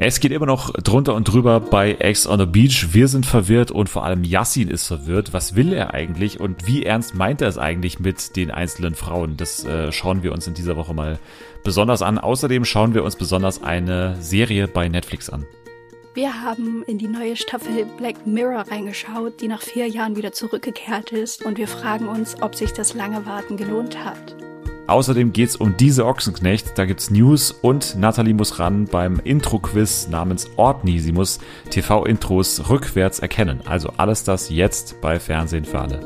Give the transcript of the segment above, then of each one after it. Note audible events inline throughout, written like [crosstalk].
Es geht immer noch drunter und drüber bei Ex on the Beach. Wir sind verwirrt und vor allem Yassin ist verwirrt. Was will er eigentlich und wie ernst meint er es eigentlich mit den einzelnen Frauen? Das äh, schauen wir uns in dieser Woche mal besonders an. Außerdem schauen wir uns besonders eine Serie bei Netflix an. Wir haben in die neue Staffel Black Mirror reingeschaut, die nach vier Jahren wieder zurückgekehrt ist und wir fragen uns, ob sich das lange Warten gelohnt hat. Außerdem geht's um diese Ochsenknecht. Da gibt's News und Nathalie muss ran beim Intro-Quiz namens Ordni. Sie muss TV-Intros rückwärts erkennen. Also alles das jetzt bei Fernsehen für alle.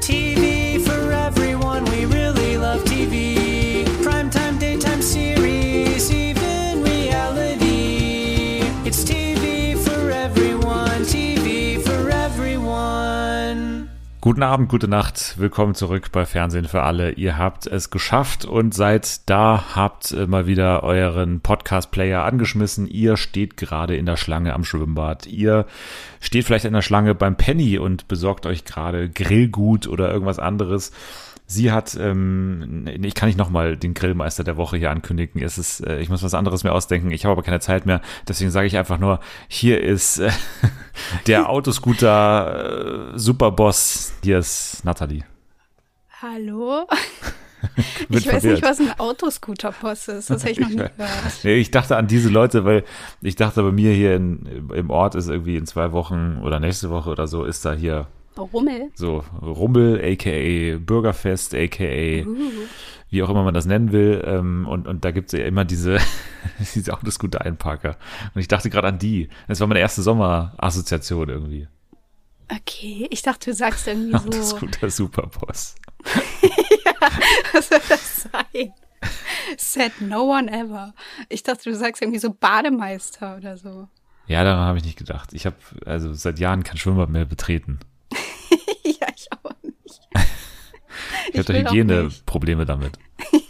TV for everyone, we really love TV. Guten Abend, gute Nacht. Willkommen zurück bei Fernsehen für alle. Ihr habt es geschafft und seid da, habt mal wieder euren Podcast-Player angeschmissen. Ihr steht gerade in der Schlange am Schwimmbad. Ihr steht vielleicht in der Schlange beim Penny und besorgt euch gerade Grillgut oder irgendwas anderes. Sie hat, ähm, ich kann nicht nochmal den Grillmeister der Woche hier ankündigen. Es ist, äh, ich muss was anderes mir ausdenken. Ich habe aber keine Zeit mehr. Deswegen sage ich einfach nur, hier ist äh, [laughs] der Autoscooter äh, Superboss. Hier ist Nathalie. Hallo? [laughs] Ich weiß verwirrt. nicht, was ein Autoscooter-Boss ist. Das habe ich noch nie [laughs] gehört. Nee, ich dachte an diese Leute, weil ich dachte bei mir hier in, im Ort ist irgendwie in zwei Wochen oder nächste Woche oder so ist da hier Rummel. so Rummel, aka Bürgerfest, aka Uh. wie auch immer man das nennen will. Ähm, und, und da gibt's ja immer diese, [laughs] diese Autoscooter-Einparker. Und ich dachte gerade an die. Das war meine erste Sommerassoziation irgendwie. Okay, ich dachte, du sagst irgendwie [laughs] so. Autoscooter Superboss. [laughs] Was soll das sein? Said no one ever. Ich dachte, du sagst irgendwie so Bademeister oder so. Ja, daran habe ich nicht gedacht. Ich habe also seit Jahren kein Schwimmbad mehr betreten. ja, ich auch nicht. Ich, habe da Hygieneprobleme damit. [laughs]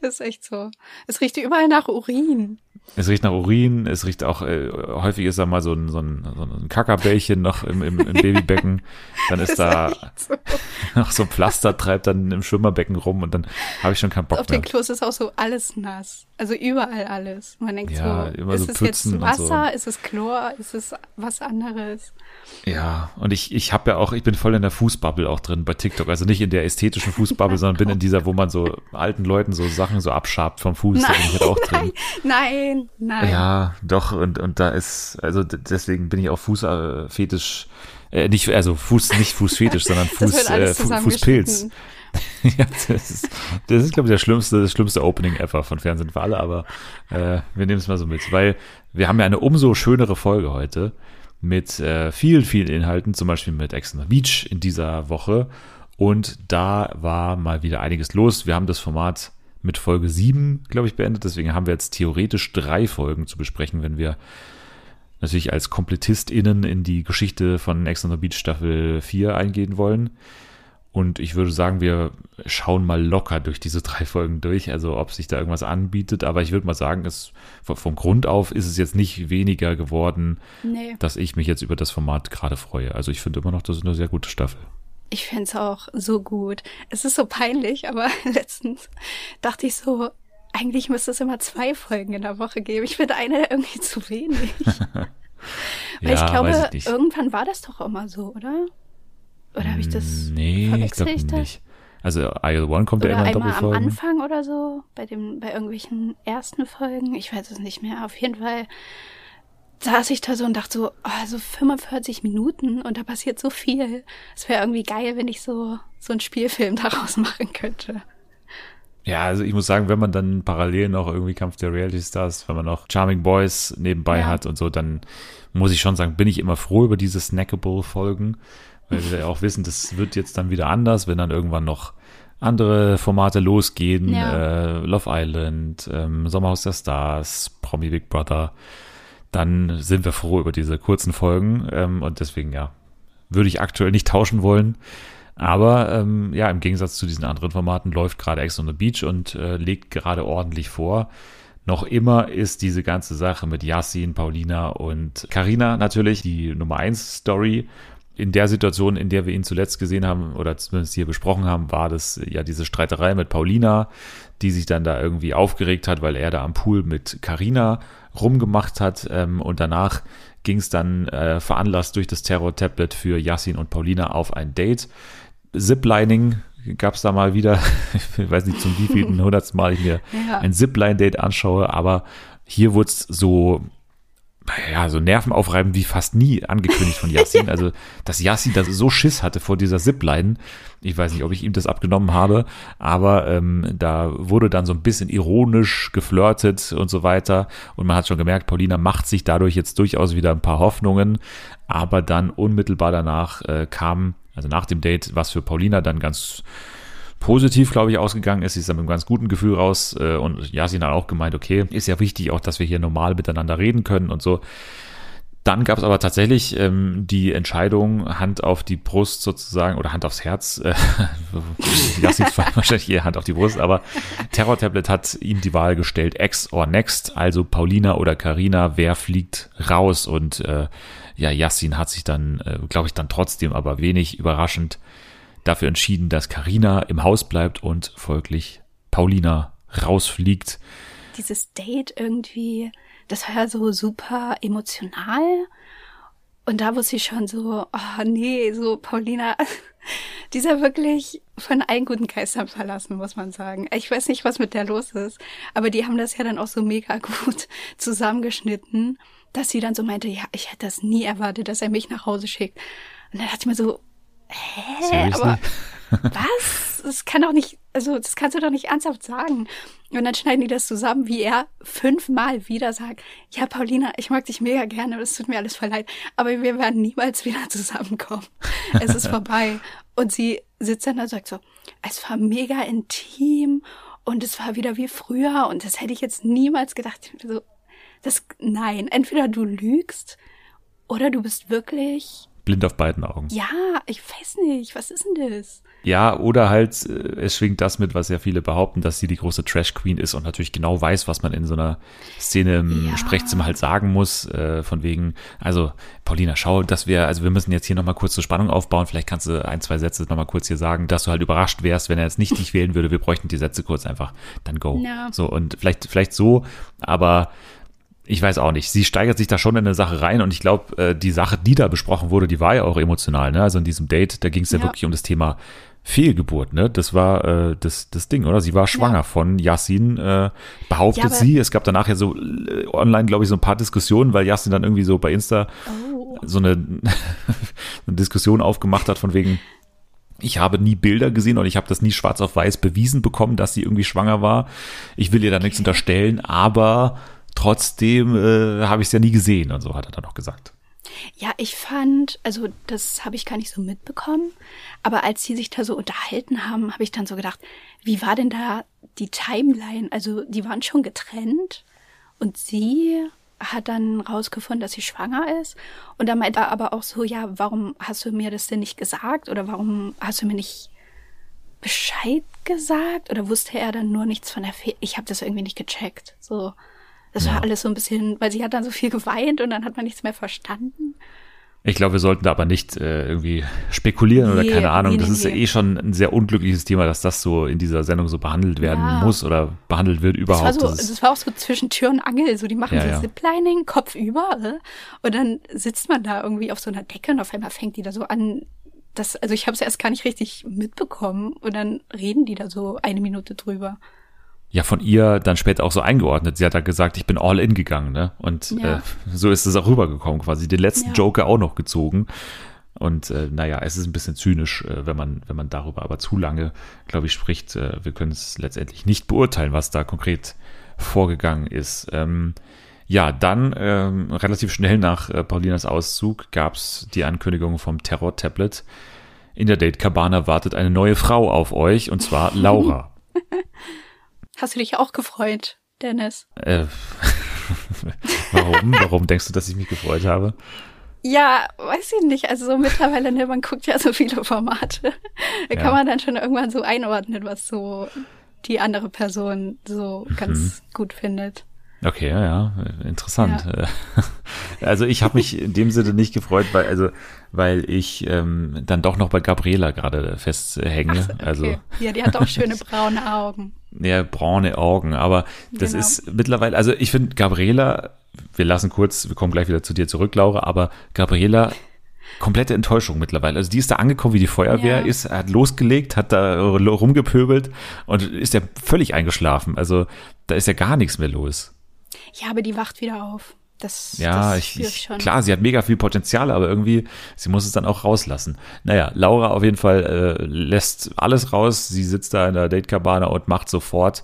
Das ist echt so. Es riecht überall nach Urin. Es riecht nach Urin, es riecht auch, äh, häufig ist da mal so ein, so ein, so ein Kackerbällchen noch im, im, im Babybecken. Dann ist da echt so. [laughs] noch so ein Pflaster, treibt dann im Schwimmerbecken rum und dann habe ich schon keinen Bock Auf mehr. den Klos ist auch so alles nass. Also überall alles. Man denkt Ja, so, immer ist so es Pfützen jetzt und so. Wasser, ist es Chlor, ist es was anderes? Ja, und ich, ich habe ja auch, ich bin voll in der Fußbubble auch drin bei TikTok. Also nicht in der ästhetischen Fußbubble, [laughs] sondern bin in dieser, wo man so alten Leuten so Sachen so abschabt vom Fuß. da bin ich halt auch drin. Nein, nein. Ja, doch, und, und da ist, also deswegen bin ich auch Fußfetisch, äh, nicht, also Fuß, nicht Fußfetisch, sondern [laughs] Das Fuß, äh, Fu- Fußpilz. [laughs] ja, das ist, das ist glaube ich, der schlimmste, das schlimmste Opening ever von Fernsehen für alle, aber äh, wir nehmen es mal so mit, weil wir haben ja eine umso schönere Folge heute mit äh, vielen, vielen Inhalten, zum Beispiel mit Ex on the Beach in dieser Woche. Und da war mal wieder einiges los. Wir haben das Format mit Folge 7, glaube ich, beendet. Deswegen haben wir jetzt theoretisch drei Folgen zu besprechen, wenn wir natürlich als KomplettistInnen in die Geschichte von Ex on the Beach Staffel 4 eingehen wollen. Und ich würde sagen, wir schauen mal locker durch diese drei Folgen durch, also ob sich da irgendwas anbietet. Aber ich würde mal sagen, es, vom- Grund auf ist es jetzt nicht weniger geworden, Nee, dass ich mich jetzt über das Format gerade freue. Also ich finde immer noch, das ist eine sehr gute Staffel. Ich find's auch so gut. Es ist so peinlich, aber [laughs] letztens dachte ich so, eigentlich müsste es immer zwei Folgen in der Woche geben. Ich finde eine irgendwie zu wenig. [laughs] Weil ich glaube, ich irgendwann war das doch immer so, oder? Oder habe ich das Nee, ich verwechsel glaube ich das? nicht. Also Isle One kommt ja Oder immer in einmal am Doppelfolgen. Anfang oder so, bei dem, bei irgendwelchen ersten Folgen, ich weiß es nicht mehr. Auf jeden Fall saß ich da so und dachte so, oh, so 45 Minuten und da passiert so viel. Es wäre irgendwie geil, wenn ich so, so einen Spielfilm [laughs] daraus machen könnte. Ja, also ich muss sagen, wenn man dann parallel noch irgendwie Kampf der Reality Stars, wenn man noch Charming Boys nebenbei Ja. hat und so, dann muss ich schon sagen, bin ich immer froh über diese Snackable-Folgen, weil wir ja auch wissen, das wird jetzt dann wieder anders, wenn dann irgendwann noch andere Formate losgehen, Ja. äh, Love Island, ähm, Sommerhaus der Stars, Promi Big Brother, dann sind wir froh über diese kurzen Folgen ähm, und deswegen ja, würde ich aktuell nicht tauschen wollen. Aber ähm, ja, im Gegensatz zu diesen anderen Formaten läuft gerade Ex on the Beach und äh, legt gerade ordentlich vor. Noch immer ist diese ganze Sache mit Yassin, Paulina und Karina natürlich die Nummer 1 Story. In der Situation, in der wir ihn zuletzt gesehen haben oder zumindest hier besprochen haben, war das ja diese Streiterei mit Paulina, die sich dann da irgendwie aufgeregt hat, weil er da am Pool mit Carina rumgemacht hat ähm, und danach ging es dann äh, veranlasst durch das Terror-Tablet für Yassin und Paulina auf ein Date. Ziplining gab es da mal wieder, [laughs] ich weiß nicht zum wievielten hundertsten Mal ich mir [laughs] Ja. ein Zipline-Date anschaue, aber hier wurde es so ja, so nervenaufreibend wie fast nie angekündigt von Yassin. [laughs] Also, dass Yassin da so Schiss hatte vor dieser Zipline. Ich weiß nicht, ob ich ihm das abgenommen habe, aber ähm, da wurde dann so ein bisschen ironisch geflirtet und so weiter. Und man hat schon gemerkt, Paulina macht sich dadurch jetzt durchaus wieder ein paar Hoffnungen. Aber dann unmittelbar danach äh, kam, also nach dem Date, was für Paulina dann ganz positiv, glaube ich, ausgegangen ist. Sie ist dann mit einem ganz guten Gefühl raus äh, und Yasin hat auch gemeint, okay, ist ja wichtig auch, dass wir hier normal miteinander reden können und so. Dann gab es aber tatsächlich ähm, die Entscheidung, Hand auf die Brust sozusagen oder Hand aufs Herz. Äh, [laughs] Yassins [laughs] Fall wahrscheinlich eher Hand auf die Brust, aber Terror Tablet hat ihm die Wahl gestellt, Ex or Next, also Paulina oder Karina, wer fliegt raus? Und äh, ja, Yassin hat sich dann, äh, glaube ich, dann trotzdem aber wenig überraschend dafür entschieden, dass Karina im Haus bleibt und folglich Paulina rausfliegt. Dieses Date irgendwie, das war ja so super emotional. Und da wusste ich schon so, oh nee, so Paulina, [laughs] die ist ja wirklich von allen guten Geistern verlassen, muss man sagen. Ich weiß nicht, was mit der los ist, aber die haben das ja dann auch so mega [laughs] gut zusammengeschnitten, dass sie dann so meinte, ja, ich hätte das nie erwartet, dass er mich nach Hause schickt. Und dann dachte ich mir so, hä, Seriously? aber was? Das kann doch nicht, also das kannst du doch nicht ernsthaft sagen. Und dann schneiden die das zusammen, wie er fünfmal wieder sagt, ja, Paulina, ich mag dich mega gerne, es tut mir alles voll leid, aber wir werden niemals wieder zusammenkommen. Es ist vorbei. Und sie sitzt dann da und sagt so, es war mega intim und es war wieder wie früher und das hätte ich jetzt niemals gedacht. So, das, nein, entweder du lügst oder du bist wirklich, Blind auf beiden Augen. ja, ich weiß nicht, was ist denn das? Ja, oder halt, äh, es schwingt das mit, was ja viele behaupten, dass sie die große Trash Queen ist und natürlich genau weiß, was man in so einer Szene im Ja. Sprechzimmer halt sagen muss, äh, von wegen, also Paulina, schau, dass wir, also wir müssen jetzt hier nochmal kurz zur Spannung aufbauen, vielleicht kannst du ein, zwei Sätze nochmal kurz hier sagen, dass du halt überrascht wärst, wenn er jetzt nicht dich [laughs] wählen würde, wir bräuchten die Sätze kurz einfach, dann go. Ja. So, und vielleicht, vielleicht so, aber ich weiß auch nicht. Sie steigert sich da schon in eine Sache rein und ich glaube, äh, die Sache, die da besprochen wurde, die war ja auch emotional. Ne? Also in diesem Date, da ging es ja, Ja. wirklich um das Thema Fehlgeburt. Ne? Das war äh, das, das Ding, oder? Sie war schwanger Ja. von Yassin, äh, behauptet Ja, sie. Es gab danach ja so äh, online, glaube ich, so ein paar Diskussionen, weil Yassin dann irgendwie so bei Insta Oh. so eine, [laughs] eine Diskussion aufgemacht hat von wegen, ich habe nie Bilder gesehen und ich habe das nie schwarz auf weiß bewiesen bekommen, dass sie irgendwie schwanger war. Ich will ihr da nichts unterstellen, aber trotzdem äh, habe ich es ja nie gesehen und so hat er dann noch gesagt. Ja, ich fand, also das habe ich gar nicht so mitbekommen, aber als die sich da so unterhalten haben, habe ich dann so gedacht, wie war denn da die Timeline? Also die waren schon getrennt und sie hat dann rausgefunden, dass sie schwanger ist und dann meinte er aber auch so, ja, warum hast du mir das denn nicht gesagt oder warum hast du mir nicht Bescheid gesagt oder wusste er dann nur nichts von der Fe Ich habe das irgendwie nicht gecheckt. So, das Ja. war alles so ein bisschen, weil sie hat dann so viel geweint und dann hat man nichts mehr verstanden. Ich glaube, wir sollten da aber nicht äh, irgendwie spekulieren oder Nee, keine Ahnung. nee, das nee, ist ja eh schon ein sehr unglückliches Thema, dass das so in dieser Sendung so behandelt werden Ja. muss oder behandelt wird Das überhaupt. war so, Das das war auch so zwischen Tür und Angel, so die machen Ja, so ja. Ziplining, Kopf über, und dann sitzt man da irgendwie auf so einer Decke und auf einmal fängt die da so an. Das, also ich habe es erst gar nicht richtig mitbekommen und dann reden die da so eine Minute drüber. Ja von ihr dann später auch so eingeordnet. Sie hat da gesagt, ich bin all in gegangen, ne? Und Ja. äh, so ist es auch rübergekommen, quasi den letzten Ja. Joker auch noch gezogen. Und äh, naja, es ist ein bisschen zynisch, äh, wenn man, wenn man darüber aber zu lange, glaube ich, spricht. Äh, wir können es letztendlich nicht beurteilen, was da konkret vorgegangen ist. Ähm, ja, dann ähm, relativ schnell nach äh, Paulinas Auszug gab es die Ankündigung vom Terror-Tablet. In der Date Cabana wartet eine neue Frau auf euch, und zwar [laughs] Laura. [laughs] Hast du dich auch gefreut, Dennis? Äh, [laughs] warum? Warum denkst du, dass ich mich gefreut habe? Ja, weiß ich nicht. Also so mittlerweile, ne, man guckt ja so viele Formate. Da Ja. kann man dann schon irgendwann so einordnen, was so die andere Person so Mhm. ganz gut findet. Okay, ja, ja, interessant. [laughs] Also ich habe mich in dem Sinne nicht gefreut, weil also weil ich ähm, dann doch noch bei Gabriela gerade festhänge. So, okay. Also ja, die hat auch [laughs] schöne braune Augen. ja, braune Augen, aber das Genau. ist mittlerweile, also ich finde Gabriela, wir lassen kurz, wir kommen gleich wieder zu dir zurück, Laura, aber Gabriela komplette Enttäuschung mittlerweile. Also die ist da angekommen, wie die Feuerwehr Ja. ist, hat losgelegt, hat da rumgepöbelt und ist ja völlig eingeschlafen. Also da ist ja gar nichts mehr los. Ja, aber die wacht wieder auf. Das, Ja, das ich, ich schon. klar, sie hat mega viel Potenzial, aber irgendwie, sie muss es dann auch rauslassen. Naja, Laura auf jeden Fall äh, lässt alles raus. Sie sitzt da in der Datekabane und macht sofort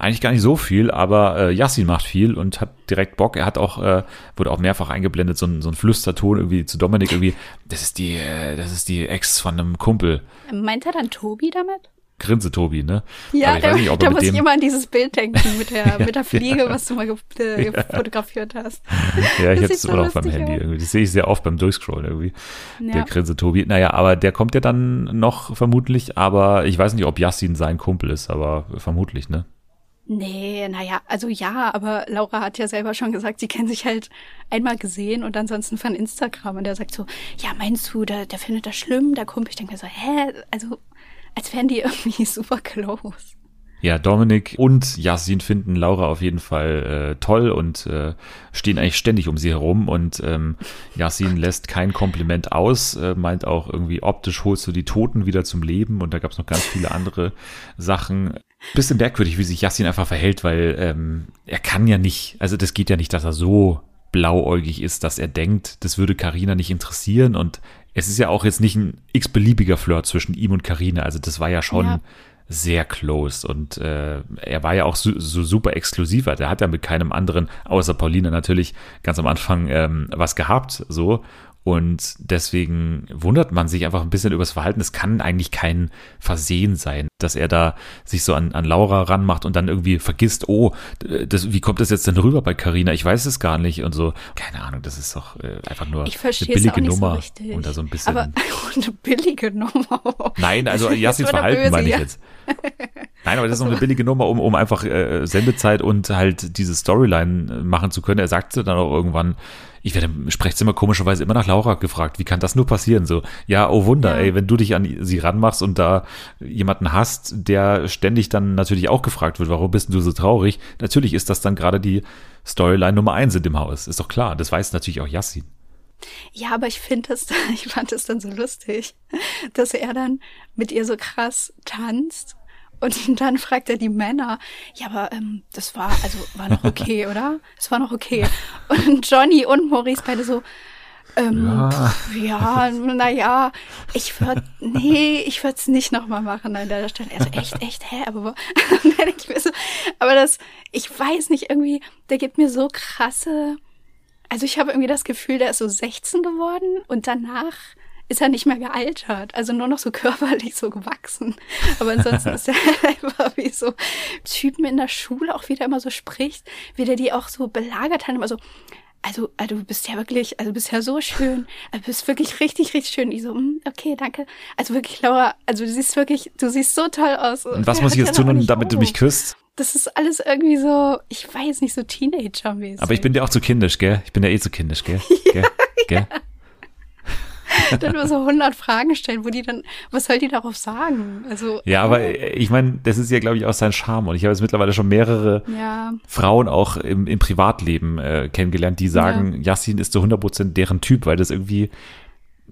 eigentlich gar nicht so viel, aber äh, Yassin macht viel und hat direkt Bock. Er hat auch, äh, wurde auch mehrfach eingeblendet, so ein, so ein Flüsterton irgendwie zu Dominik irgendwie, das ist die, äh, das ist die Ex von einem Kumpel. Meint er dann Tobi damit? Grinse Tobi, ne? Ja, da, nicht, da muss ich immer an dieses Bild denken mit der, [laughs] mit der Fliege, was du mal äh, [laughs] fotografiert hast. Ja, ich hätte es immer noch beim Handy irgendwie. Das sehe ich sehr oft beim Durchscrollen irgendwie. Der Ja. Grinse Tobi. Naja, aber der kommt ja dann noch vermutlich, aber ich weiß nicht, ob Yassin sein Kumpel ist, aber vermutlich, ne? Nee, naja, also ja, aber Laura hat ja selber schon gesagt, sie kennen sich halt einmal gesehen und ansonsten von Instagram. Und der sagt so, ja, meinst du, der, der findet das schlimm, der Kumpel? Ich denke mir so, hä? Also, als wären die [laughs] irgendwie super close. Ja, Dominik und Yassin finden Laura auf jeden Fall äh, toll und äh, stehen eigentlich ständig um sie herum und ähm, Yassin lässt kein Kompliment aus, äh, meint auch irgendwie optisch holst du die Toten wieder zum Leben und da gab es noch ganz viele andere Sachen. Bisschen merkwürdig, wie sich Yassin einfach verhält, weil ähm, er kann ja nicht, also das geht ja nicht, dass er so blauäugig ist, dass er denkt, das würde Karina nicht interessieren und es ist ja auch jetzt nicht ein x-beliebiger Flirt zwischen ihm und Karina, also das war ja schon Ja. sehr close und äh, er war ja auch so, so super exklusiv. Also er hat ja mit keinem anderen, außer Paulina natürlich, ganz am Anfang ähm, was gehabt, so. Und deswegen wundert man sich einfach ein bisschen über das Verhalten. Es kann eigentlich kein Versehen sein, dass er da sich so an, an Laura ranmacht und dann irgendwie vergisst, oh, das, wie kommt das jetzt denn rüber bei Carina? Ich weiß es gar nicht und so. Keine Ahnung, das ist doch äh, einfach nur Ich eine verstehe es billige auch nicht Nummer so richtig. und da so ein bisschen. Aber [laughs] eine billige Nummer. Nein, also Yassins Verhalten böse, meine ich ja. jetzt. Nein, aber das ist noch eine billige Nummer, um, um einfach äh, Sendezeit und halt diese Storyline machen zu können. Er sagte dann auch irgendwann, ich werde im Sprechzimmer komischerweise immer nach Laura gefragt. Wie kann das nur passieren? So, ja, oh Wunder, Ja. ey, wenn du dich an sie ranmachst und da jemanden hast, der ständig dann natürlich auch gefragt wird, warum bist du so traurig? Natürlich ist das dann gerade die Storyline Nummer eins in dem Haus. Ist doch klar. Das weiß natürlich auch Yassin. Ja, aber ich finde es, [laughs] ich fand es dann so lustig, [laughs] dass er dann mit ihr so krass tanzt und [laughs] dann fragt er die Männer, ja, aber ähm, das war, also war noch okay, [laughs] oder? Es war noch okay. Und Johnny und Maurice beide so, ähm, Ja. ja, naja, ich würde, nee, ich würde es nicht nochmal machen an der Stelle. Also echt, echt, hä? Aber, [laughs] aber das, ich weiß nicht, irgendwie, der gibt mir so krasse, also ich habe irgendwie das Gefühl, der ist so 16 geworden und danach ist er nicht mehr gealtert. Also nur noch so [laughs] körperlich so gewachsen. Aber ansonsten ist er [laughs] halt einfach wie so Typen in der Schule auch wieder immer so spricht, wie der die auch so belagert hat, immer so, also, also du bist ja wirklich, also du bist ja so schön, also du bist wirklich richtig, richtig schön. Ich so, mm, okay, danke. Also wirklich, Laura, also du siehst wirklich, du siehst so toll aus. Und was muss ich jetzt tun, damit du mich küsst? Das ist alles irgendwie so, ich weiß nicht, so Teenager-mäßig. Aber ich bin dir auch zu kindisch, gell? Ich bin ja eh zu kindisch, gell? [laughs] Gell? Gell? [laughs] dann nur so 100 Fragen stellen, wo die dann, was soll die darauf sagen? Also, Ja, aber äh, ich meine, das ist ja, glaube ich, auch sein Charme. Und ich habe jetzt mittlerweile schon mehrere ja, Frauen auch im, im Privatleben äh, kennengelernt, die sagen, Yassin ist zu 100% deren Typ, weil das irgendwie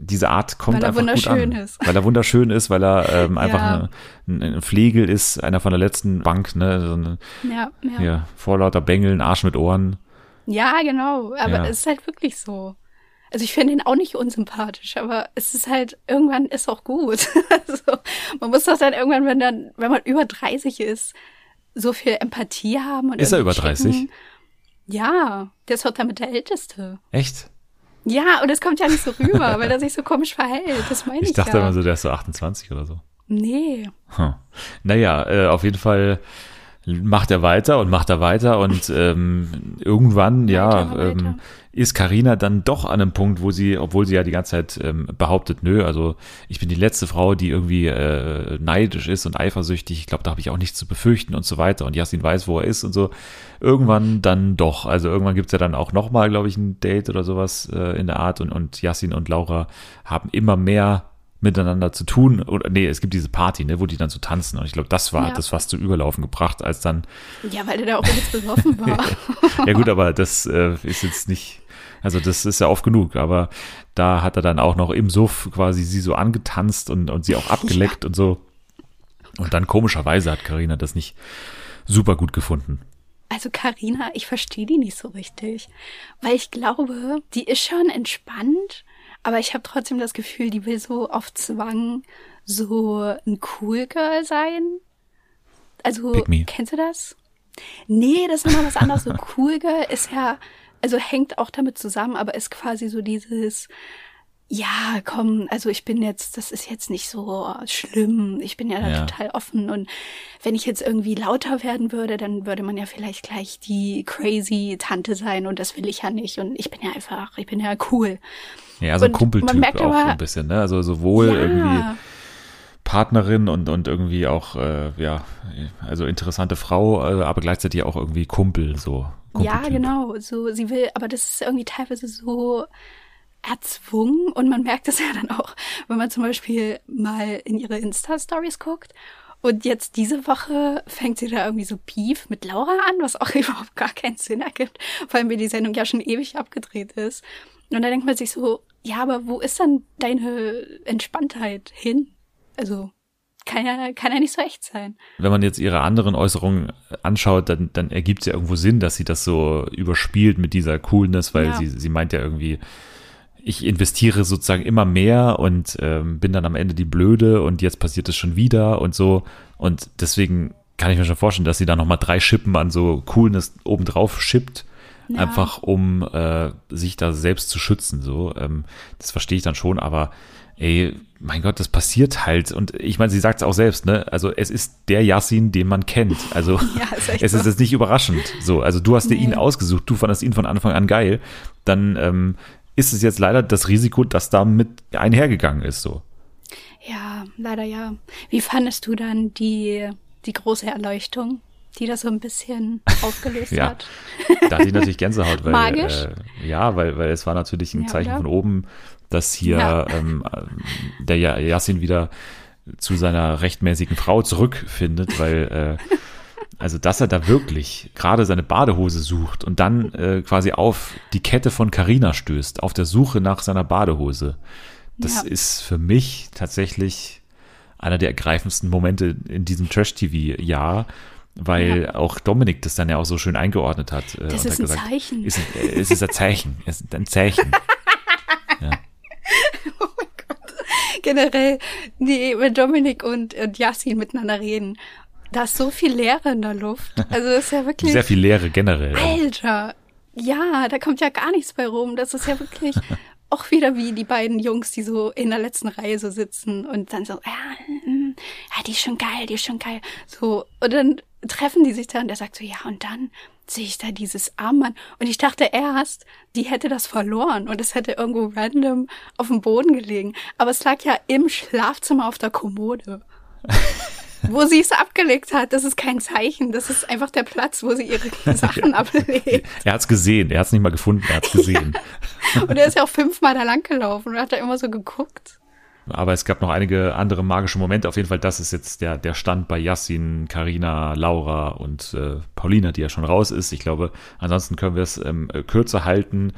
diese Art kommt Weil er einfach gut wunderschön an. ist. Weil er wunderschön ist, weil er ähm, [laughs] einfach Ja. ein, ein Flegel ist, einer von der letzten Bank, ne? So eine, ja, ja. hier, vor lauter Bängeln, Arsch mit Ohren. Ja, genau. Aber Ja. es ist halt wirklich so. Also ich finde ihn auch nicht unsympathisch, aber es ist halt, irgendwann ist auch gut. [laughs] also, man muss doch dann irgendwann, wenn dann, wenn man über 30 ist, so viel Empathie haben. Und Ist er über 30? checken. Ja, der ist doch damit der Älteste. Echt? Ja, und es kommt ja nicht so rüber, [laughs] weil er sich so komisch verhält. Das meine ich, Ich dachte ja. immer so, der ist so 28 oder so. Nee. Hm. Naja, äh, auf jeden Fall macht er weiter und macht er weiter und ähm, irgendwann, ja, weiter. ähm, ist Karina dann doch an einem Punkt, wo sie, obwohl sie ja die ganze Zeit ähm, behauptet, nö, also ich bin die letzte Frau, die irgendwie äh, neidisch ist und eifersüchtig. Ich glaube, da habe ich auch nichts zu befürchten und so weiter. Und Yasin weiß, wo er ist und so. Irgendwann dann doch. Also irgendwann gibt's ja dann auch nochmal, glaube ich, ein Date oder sowas äh, in der Art. Und, und Yasin und Laura haben immer mehr miteinander zu tun. Oder nee, es gibt diese Party, ne, wo die dann so tanzen. Und ich glaube, das war Ja. hat das fast zu Überlaufen gebracht, als dann Ja, weil der da auch jetzt besoffen war. [laughs] ja gut, aber das äh, ist jetzt nicht, also das ist ja oft genug, aber da hat er dann auch noch im Suff quasi sie so angetanzt und, und sie auch abgeleckt und so. Und dann komischerweise hat Karina das nicht super gut gefunden. Also Karina, ich verstehe die nicht so richtig, weil ich glaube, die ist schon entspannt, aber ich habe trotzdem das Gefühl, die will so auf Zwang so ein Cool Girl sein. Also kennst du das? Nee, das ist immer was anderes. So [laughs] Cool Girl ist ja, also hängt auch damit zusammen, aber ist quasi so dieses ja, komm, also ich bin jetzt, das ist jetzt nicht so schlimm. Ich bin ja da Ja. total offen und wenn ich jetzt irgendwie lauter werden würde, dann würde man ja vielleicht gleich die crazy Tante sein und das will ich ja nicht und ich bin ja einfach, ich bin ja cool. Ja, so ein Kumpeltyp auch aber- so ein bisschen, ne? Also sowohl ja, irgendwie Partnerin und, und irgendwie auch, äh, ja, also interessante Frau, äh, aber gleichzeitig auch irgendwie Kumpel, so. ja, Kumpeltyp. genau, so sie will, aber das ist irgendwie teilweise so erzwungen und man merkt es [laughs] ja dann auch, wenn man zum Beispiel mal in ihre Insta-Stories guckt und jetzt diese Woche fängt sie da irgendwie so Beef mit Laura an, was auch [laughs] überhaupt gar keinen Sinn ergibt, weil mir die Sendung ja schon ewig abgedreht ist. Und da denkt man sich so, ja, aber wo ist dann deine Entspanntheit hin? Also, kann ja, kann ja nicht so echt sein. wenn man jetzt ihre anderen Äußerungen anschaut, dann, dann ergibt es ja irgendwo Sinn, dass sie das so überspielt mit dieser Coolness, weil Ja. sie, sie meint ja irgendwie, ich investiere sozusagen immer mehr und ähm, bin dann am Ende die Blöde und jetzt passiert es schon wieder und so. Und deswegen kann ich mir schon vorstellen, dass sie da nochmal drei Schippen an so Coolness obendrauf schippt. Ja. Einfach um äh, sich da selbst zu schützen. So, ähm, das verstehe ich dann schon, aber ey, mein Gott, das passiert halt. Und ich meine, sie sagt es auch selbst, ne? Also es ist der Yassin, den man kennt. Also [laughs] Ja, ist es ist so. jetzt nicht überraschend. So, also du hast dir Nee. ihn ausgesucht, du fandest ihn von Anfang an geil. Dann ähm, ist es jetzt leider das Risiko, das da mit einhergegangen ist. So. Ja, leider ja. Wie fandest du dann die, die große Erleuchtung, die das so ein bisschen [laughs] aufgelöst Ja. hat? Da hatte ich natürlich Gänsehaut, weil Magisch? Äh, ja, weil, weil es war natürlich ein Ja, Zeichen oder? von oben, dass hier Ja. ähm, äh, der Yassin wieder zu seiner rechtmäßigen Frau zurückfindet, weil äh, [laughs] also dass er da wirklich gerade seine Badehose sucht und dann äh, quasi auf die Kette von Carina stößt, auf der Suche nach seiner Badehose. Das Ja. ist für mich tatsächlich einer der ergreifendsten Momente in diesem Trash-TV-Jahr, weil auch Dominik das dann ja auch so schön eingeordnet hat. äh, Das ist hat ein Zeichen. Ist, ein- äh, es ist ein Zeichen. Es ist ein Zeichen. [laughs] Generell, nee, wenn Dominik und, und Yassin miteinander reden, da ist so viel Leere in der Luft. Also das ist ja wirklich. Sehr viel Leere generell. Alter, ja, da kommt ja gar nichts bei rum. Das ist ja wirklich [laughs] auch wieder wie die beiden Jungs, die so in der letzten Reihe so sitzen und dann so, ja, mm, ja, die ist schon geil, die ist schon geil. So, und dann treffen die sich da und der sagt so, ja, und dann sehe ich da dieses Armband. Und ich dachte erst, die hätte das verloren und es hätte irgendwo random auf dem Boden gelegen. Aber es lag ja im Schlafzimmer auf der Kommode. [laughs] wo sie es abgelegt hat, das ist kein Zeichen. Das ist einfach der Platz, wo sie ihre [laughs] Sachen ablegt. Er hat's gesehen. Er hat's nicht mal gefunden. Er hat's [laughs] gesehen. Und er ist ja auch fünfmal da lang gelaufen und hat da immer so geguckt. Aber es gab noch einige andere magische Momente. Auf jeden Fall, das ist jetzt der, der Stand bei Yassin, Karina, Laura und äh, Paulina, die ja schon raus ist. Ich glaube, ansonsten können wir es ähm, äh, kürzer halten.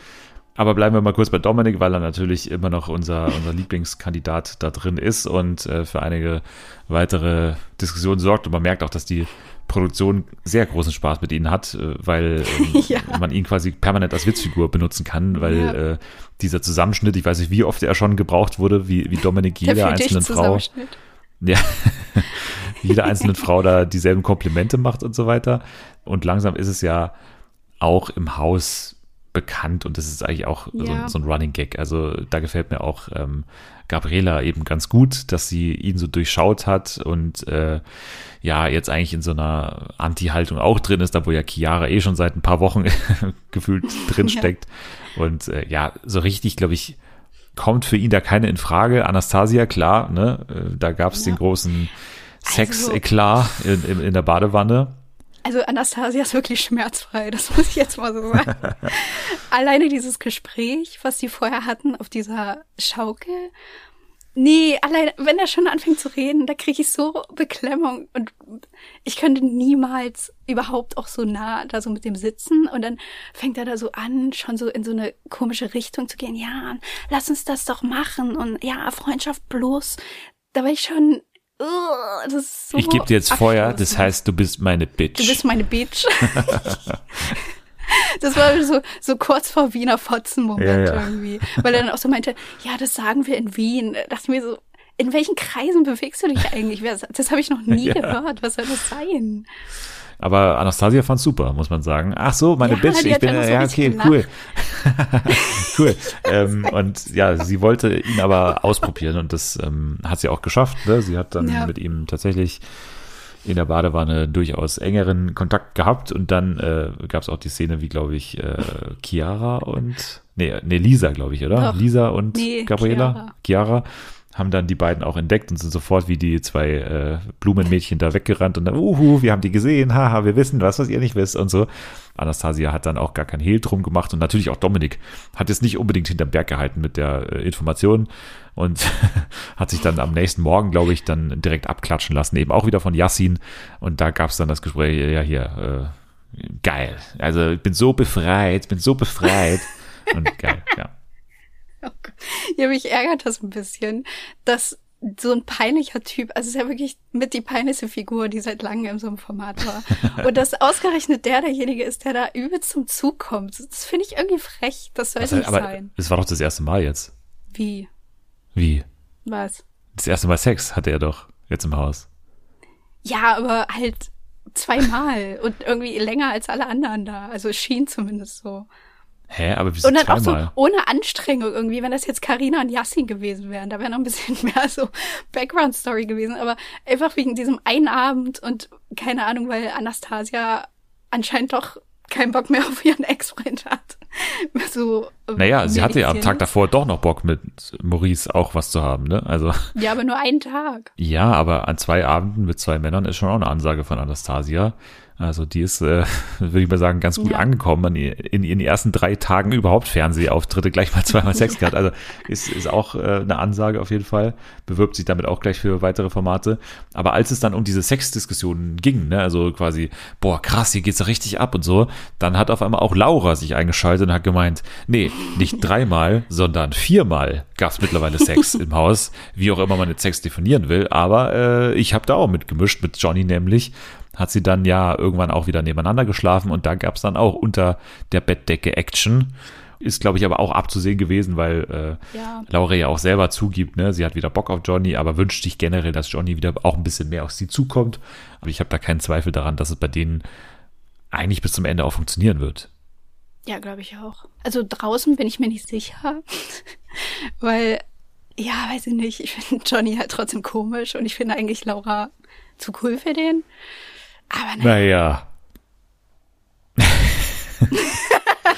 Aber bleiben wir mal kurz bei Dominik, weil er natürlich immer noch unser, unser Lieblingskandidat da drin ist und äh, für einige weitere Diskussionen sorgt. Und man merkt auch, dass die Produktion sehr großen Spaß mit ihnen hat, äh, weil [laughs] ähm, Ja. man ihn quasi permanent als Witzfigur benutzen kann, weil Ja. äh, dieser Zusammenschnitt, ich weiß nicht, wie oft er schon gebraucht wurde, wie, wie Dominik Der jeder einzelnen Frau, ja, [laughs] jeder einzelnen Frau da dieselben Komplimente macht und so weiter. Und langsam ist es ja auch im Haus bekannt und das ist eigentlich auch so, Ja. so ein Running Gag. Also da gefällt mir auch ähm, Gabriela eben ganz gut, dass sie ihn so durchschaut hat und äh, ja, jetzt eigentlich in so einer Anti-Haltung auch drin ist, da wo ja Chiara eh schon seit ein paar Wochen [laughs] gefühlt drin [laughs] Ja. steckt. Und äh, ja, so richtig, glaube ich, kommt für ihn da keine in Frage. Anastasia, klar, ne? Äh, Da gab es Ja. den großen Also- Sex-Eklat in, in, in der Badewanne. Also Anastasia ist wirklich schmerzfrei, das muss ich jetzt mal so sagen. [laughs] Alleine dieses Gespräch, was die vorher hatten auf dieser Schaukel. Nee, allein, wenn er schon anfängt zu reden, da kriege ich so Beklemmung und ich könnte niemals überhaupt auch so nah da so mit dem sitzen und dann fängt er da so an, schon so in so eine komische Richtung zu gehen. Ja, lass uns das doch machen und ja, Freundschaft bloß. Da war ich schon, so ich gebe dir jetzt Feuer, das heißt, du bist meine Bitch. Du bist meine Bitch. [laughs] Das war so, so kurz vor Wiener Fotzen-Moment Ja, ja. irgendwie. Weil er dann auch so meinte, ja, das sagen wir in Wien. Da dachte ich mir so, in welchen Kreisen bewegst du dich eigentlich? Das habe ich noch nie [laughs] Ja. gehört. Was soll das sein? Aber Anastasia fand's super, muss man sagen. Ach so, meine Ja, Bitch, ich bin, so ja, okay, cool. [laughs] cool. [laughs] Ähm, und ja, sie wollte ihn aber ausprobieren und das ähm, hat sie auch geschafft. Ne? Sie hat dann Ja. mit ihm tatsächlich in der Badewanne durchaus engeren Kontakt gehabt und dann äh, gab es auch die Szene, wie glaube ich, äh, Chiara und nee, nee, Lisa, glaube ich, oder? Doch. Lisa und Nee, Gabriela? Chiara. Haben dann die beiden auch entdeckt und sind sofort wie die zwei äh, Blumenmädchen da weggerannt und dann, uhu, wir haben die gesehen, haha, wir wissen was, was ihr nicht wisst und so. Anastasia hat dann auch gar kein Hehl drum gemacht und natürlich auch Dominik hat jetzt nicht unbedingt hinterm Berg gehalten mit der äh, Information und [laughs] hat sich dann am nächsten Morgen, glaube ich, dann direkt abklatschen lassen, eben auch wieder von Yassin und da gab es dann das Gespräch, ja hier, äh, geil, also ich bin so befreit, bin so befreit [laughs] und geil, ja. [laughs] Oh. Ja, mich ärgert das ein bisschen, dass so ein peinlicher Typ, also es ist ja wirklich mit die peinlichste Figur, die seit langem in so einem Format war. [laughs] Und dass ausgerechnet der derjenige ist, der da übelst zum Zug kommt. Das finde ich irgendwie frech. Das sollte Also, nicht aber sein. es war doch das erste Mal jetzt. Wie? Wie? Was? Das erste Mal Sex hatte er doch jetzt im Haus. Ja, aber halt zweimal und irgendwie länger als alle anderen da. Also es schien zumindest so. Hä, aber wieso Und dann auch so zweimal? ohne Anstrengung irgendwie, wenn das jetzt Karina und Yassin gewesen wären, da wäre noch ein bisschen [laughs] mehr so Background-Story gewesen, aber einfach wegen diesem einen Abend und keine Ahnung, weil Anastasia anscheinend doch keinen Bock mehr [laughs] auf ihren Ex-Freund hat. [laughs] So, äh, naja, sie hatte ja am. Tag davor doch noch Bock mit Maurice auch was zu haben, ne? Also, Ja, aber nur einen Tag. ja, aber an zwei Abenden mit zwei Männern ist schon auch eine Ansage von Anastasia. Also die ist, äh, [laughs] würde ich mal sagen, ganz gut Ja. angekommen. In, in ihren ersten drei Tagen überhaupt Fernsehauftritte [laughs] gleich mal zweimal Sex gehabt. Also ist, ist auch äh, eine Ansage auf jeden Fall. Bewirbt sich damit auch gleich für weitere Formate. Aber als es dann um diese Sexdiskussionen ging, ne, also quasi, boah, krass, hier geht's richtig ab und so, dann hat auf einmal auch Laura sich eingeschaltet und hat gemeint, nee, nicht dreimal, sondern viermal gab's mittlerweile Sex [laughs] im Haus, wie auch immer man jetzt Sex definieren will. Aber äh, ich habe da auch mitgemischt, mit Johnny nämlich hat sie dann ja irgendwann auch wieder nebeneinander geschlafen und da gab es dann auch unter der Bettdecke Action. Ist, glaube ich, aber auch abzusehen gewesen, weil äh, Ja. Laura ja auch selber zugibt, ne, sie hat wieder Bock auf Johnny, aber wünscht sich generell, dass Johnny wieder auch ein bisschen mehr auf sie zukommt. Aber ich habe da keinen Zweifel daran, dass es bei denen eigentlich bis zum Ende auch funktionieren wird. Ja, glaube ich auch. Also draußen bin ich mir nicht sicher, [laughs] weil, ja, weiß ich nicht, ich finde Johnny halt trotzdem komisch und ich finde eigentlich Laura zu cool für den. Aber naja, Naja,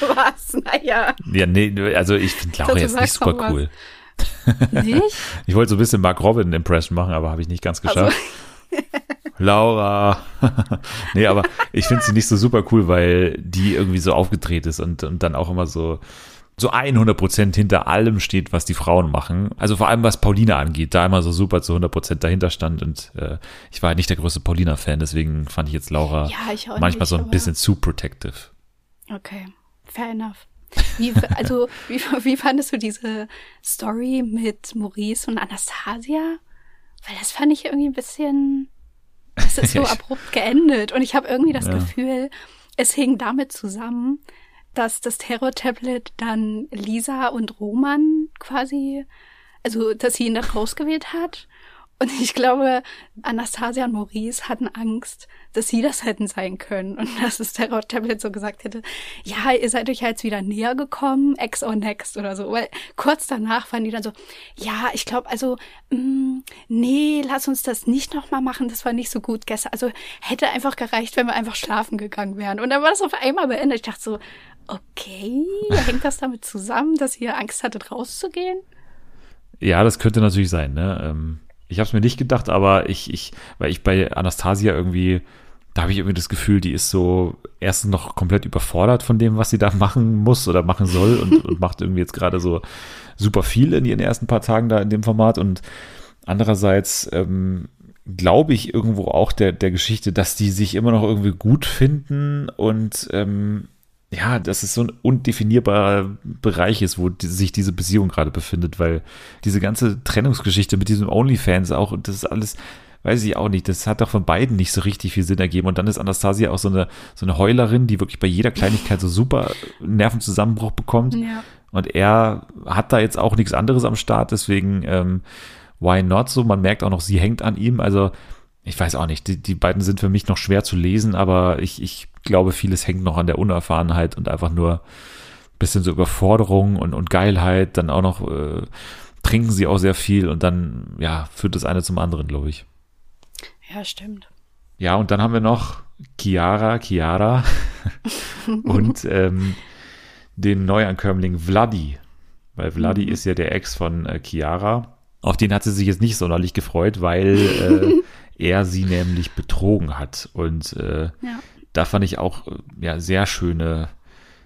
[laughs] was? Naja, ja, nee, also ich finde Laura jetzt nicht super was. cool. nicht? [laughs] Ich wollte so ein bisschen Mark Robin Impression machen, aber habe ich nicht ganz geschafft. [laughs] Laura. nee, aber ich finde sie nicht so super cool, weil die irgendwie so aufgedreht ist und, und dann auch immer so, so 100% hinter allem steht, was die Frauen machen. Also vor allem, was Paulina angeht, da immer so super zu 100% dahinter stand und äh, ich war halt nicht der größte Paulina-Fan, deswegen fand ich jetzt Laura Ja, ich manchmal nicht, so ein bisschen zu protective. Okay, fair enough. Wie, [laughs] also, wie, wie fandest du diese Story mit Maurice und Anastasia? Weil das fand ich irgendwie ein bisschen, das ist [laughs] so abrupt geendet. Und ich habe irgendwie das Ja. Gefühl, es hing damit zusammen, dass das Terror-Tablet dann Lisa und Roman quasi, also dass sie ihn da rausgewählt hat. Und ich glaube, Anastasia und Maurice hatten Angst, dass sie das hätten sein können. Und dass es der Rod Tablet so gesagt hätte, ja, ihr seid euch jetzt wieder näher gekommen, ex or next oder so. Weil kurz danach waren die dann so, ja, ich glaube, also, mh, nee, lass uns das nicht nochmal machen, das war nicht so gut gestern. Also hätte einfach gereicht, wenn wir einfach schlafen gegangen wären. Und dann war das auf einmal beendet. Ich dachte so, okay, hängt das damit zusammen, dass ihr Angst hattet, rauszugehen? Ja, das könnte natürlich sein, ne? Ähm, ich habe es mir nicht gedacht, aber ich, ich, weil ich bei Anastasia irgendwie, da habe ich irgendwie das Gefühl, die ist so erstens noch komplett überfordert von dem, was sie da machen muss oder machen soll und, und macht irgendwie jetzt gerade so super viel in ihren ersten paar Tagen da in dem Format und andererseits ähm, glaube ich irgendwo auch der, der Geschichte, dass die sich immer noch irgendwie gut finden und ähm, ja, dass es so ein undefinierbarer Bereich ist, wo die, sich diese Beziehung gerade befindet, weil diese ganze Trennungsgeschichte mit diesem OnlyFans auch und das ist alles, weiß ich auch nicht, das hat doch von beiden nicht so richtig viel Sinn ergeben. Und dann ist Anastasia auch so eine, so eine Heulerin, die wirklich bei jeder Kleinigkeit so super Nervenzusammenbruch bekommt. Ja. Und er hat da jetzt auch nichts anderes am Start, deswegen ähm, why not so? Man merkt auch noch, sie hängt an ihm. Also ich weiß auch nicht, die, die beiden sind für mich noch schwer zu lesen, aber ich, ich glaube, vieles hängt noch an der Unerfahrenheit und einfach nur ein bisschen so Überforderung und, und Geilheit. Dann auch noch äh, trinken sie auch sehr viel und dann, ja, führt das eine zum anderen, glaube ich. Ja, stimmt. Ja, und dann haben wir noch Chiara, Chiara [laughs] und ähm, den Neuankömmling Vladi. Weil Vladi ist ja der Ex von äh, Chiara. Auf den hat sie sich jetzt nicht sonderlich gefreut, weil äh, [laughs] er sie nämlich betrogen hat. Und äh, Ja. Da fand ich auch äh, ja, sehr schöne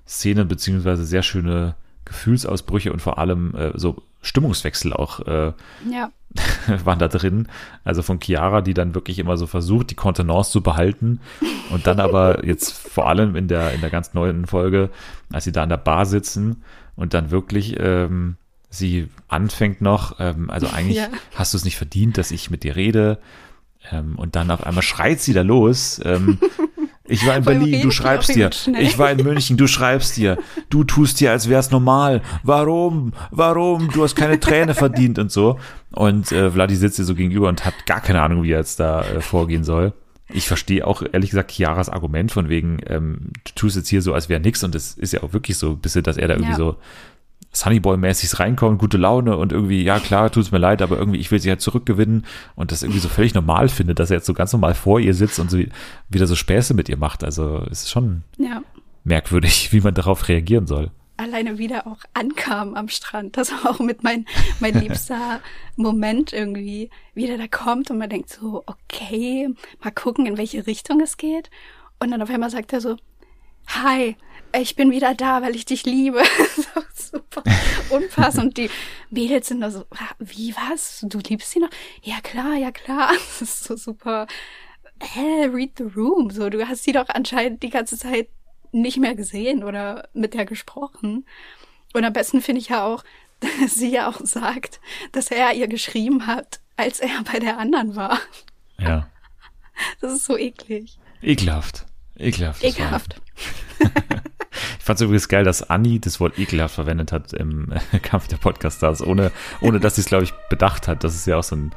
Szenen beziehungsweise sehr schöne Gefühlsausbrüche und vor allem äh, so Stimmungswechsel auch äh, Ja. [laughs] waren da drin. Also von Chiara, die dann wirklich immer so versucht, die Kontenance zu behalten. Und dann aber [laughs] jetzt vor allem in der, in der ganz neuen Folge, als sie da an der Bar sitzen und dann wirklich ähm, sie anfängt noch, ähm, also eigentlich [laughs] Ja. hast du es nicht verdient, dass ich mit dir rede. Ähm, und dann auf einmal schreit sie da los. Ähm, ich war in Vor allem Berlin, du schreibst dir. Ich war in München, du schreibst dir. Du tust dir, als wär's normal. Warum? Warum? Du hast keine Träne verdient und so. Und äh, Vladi sitzt ihr so gegenüber und hat gar keine Ahnung, wie er jetzt da äh, vorgehen soll. Ich verstehe auch ehrlich gesagt Chiaras Argument von wegen, ähm, du tust jetzt hier so, als wäre nix und das ist ja auch wirklich so bisschen, dass er da irgendwie Ja. so Sunnyboy-mäßig reinkommt, gute Laune und irgendwie, ja klar, tut's mir leid, aber irgendwie, ich will sie halt zurückgewinnen und das irgendwie so völlig normal findet, dass er jetzt so ganz normal vor ihr sitzt und so wieder so Späße mit ihr macht. Also es ist schon Ja. merkwürdig, wie man darauf reagieren soll. alleine wieder auch ankam am Strand. Das war auch mit mein, mein [laughs] liebster Moment irgendwie, wie der da kommt und man denkt so, okay, mal gucken, in welche Richtung es geht. Und dann auf einmal sagt er so, hi, ich bin wieder da, weil ich dich liebe. [laughs] so super unpassend. Und die Mädels sind da so, "Ah, wie was? Du liebst sie noch? Ja klar, ja klar. [laughs] Das ist so super. Hä, read the room. So, du hast sie doch anscheinend die ganze Zeit nicht mehr gesehen oder mit der gesprochen. Und am besten finde ich ja auch, [laughs] dass sie ja auch sagt, dass er ihr geschrieben hat, als er bei der anderen war. Ja. Das ist so eklig. Ekelhaft. Ekelhaft. Ekelhaft. Ich fand es übrigens geil, dass Anni das Wort ekelhaft verwendet hat im [laughs] Kampf der Podcaststars, ohne, ohne dass sie es, glaube ich, bedacht hat, dass es ja auch so ein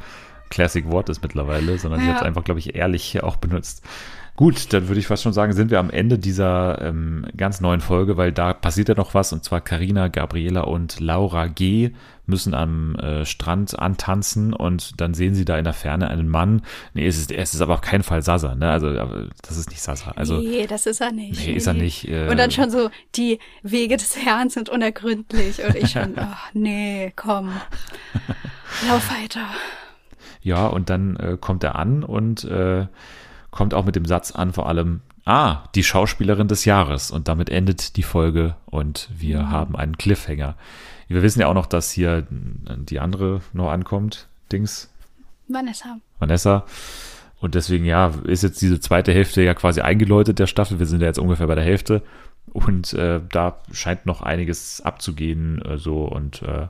Classic-Wort ist mittlerweile, sondern sie Ja. hat es einfach, glaube ich, ehrlich auch benutzt. Gut, dann würde ich fast schon sagen, sind wir am Ende dieser ähm, ganz neuen Folge, weil da passiert ja noch was und zwar Karina, Gabriela und Laura G. müssen am äh, Strand antanzen und dann sehen sie da in der Ferne einen Mann. Nee, es ist, es ist aber auf keinen Fall Sasa, ne? Also, das ist nicht Sasa. Also, nee, das ist er nicht. nee, ist er nicht. Äh, Und dann schon so, die Wege des Herrn sind unergründlich. Und ich schon, [laughs] ach nee, komm. Lauf weiter. Ja, und dann äh, kommt er an und äh, kommt auch mit dem Satz an, vor allem, ah, die Schauspielerin des Jahres. Und damit endet die Folge und wir haben einen Cliffhanger. Wir wissen ja auch noch, dass hier die andere noch ankommt, Dings, Vanessa. Vanessa. Und deswegen, ja, ist jetzt diese zweite Hälfte ja quasi eingeläutet der Staffel. Wir sind ja jetzt ungefähr bei der Hälfte. Und äh, da scheint noch einiges abzugehen. Äh, so und äh,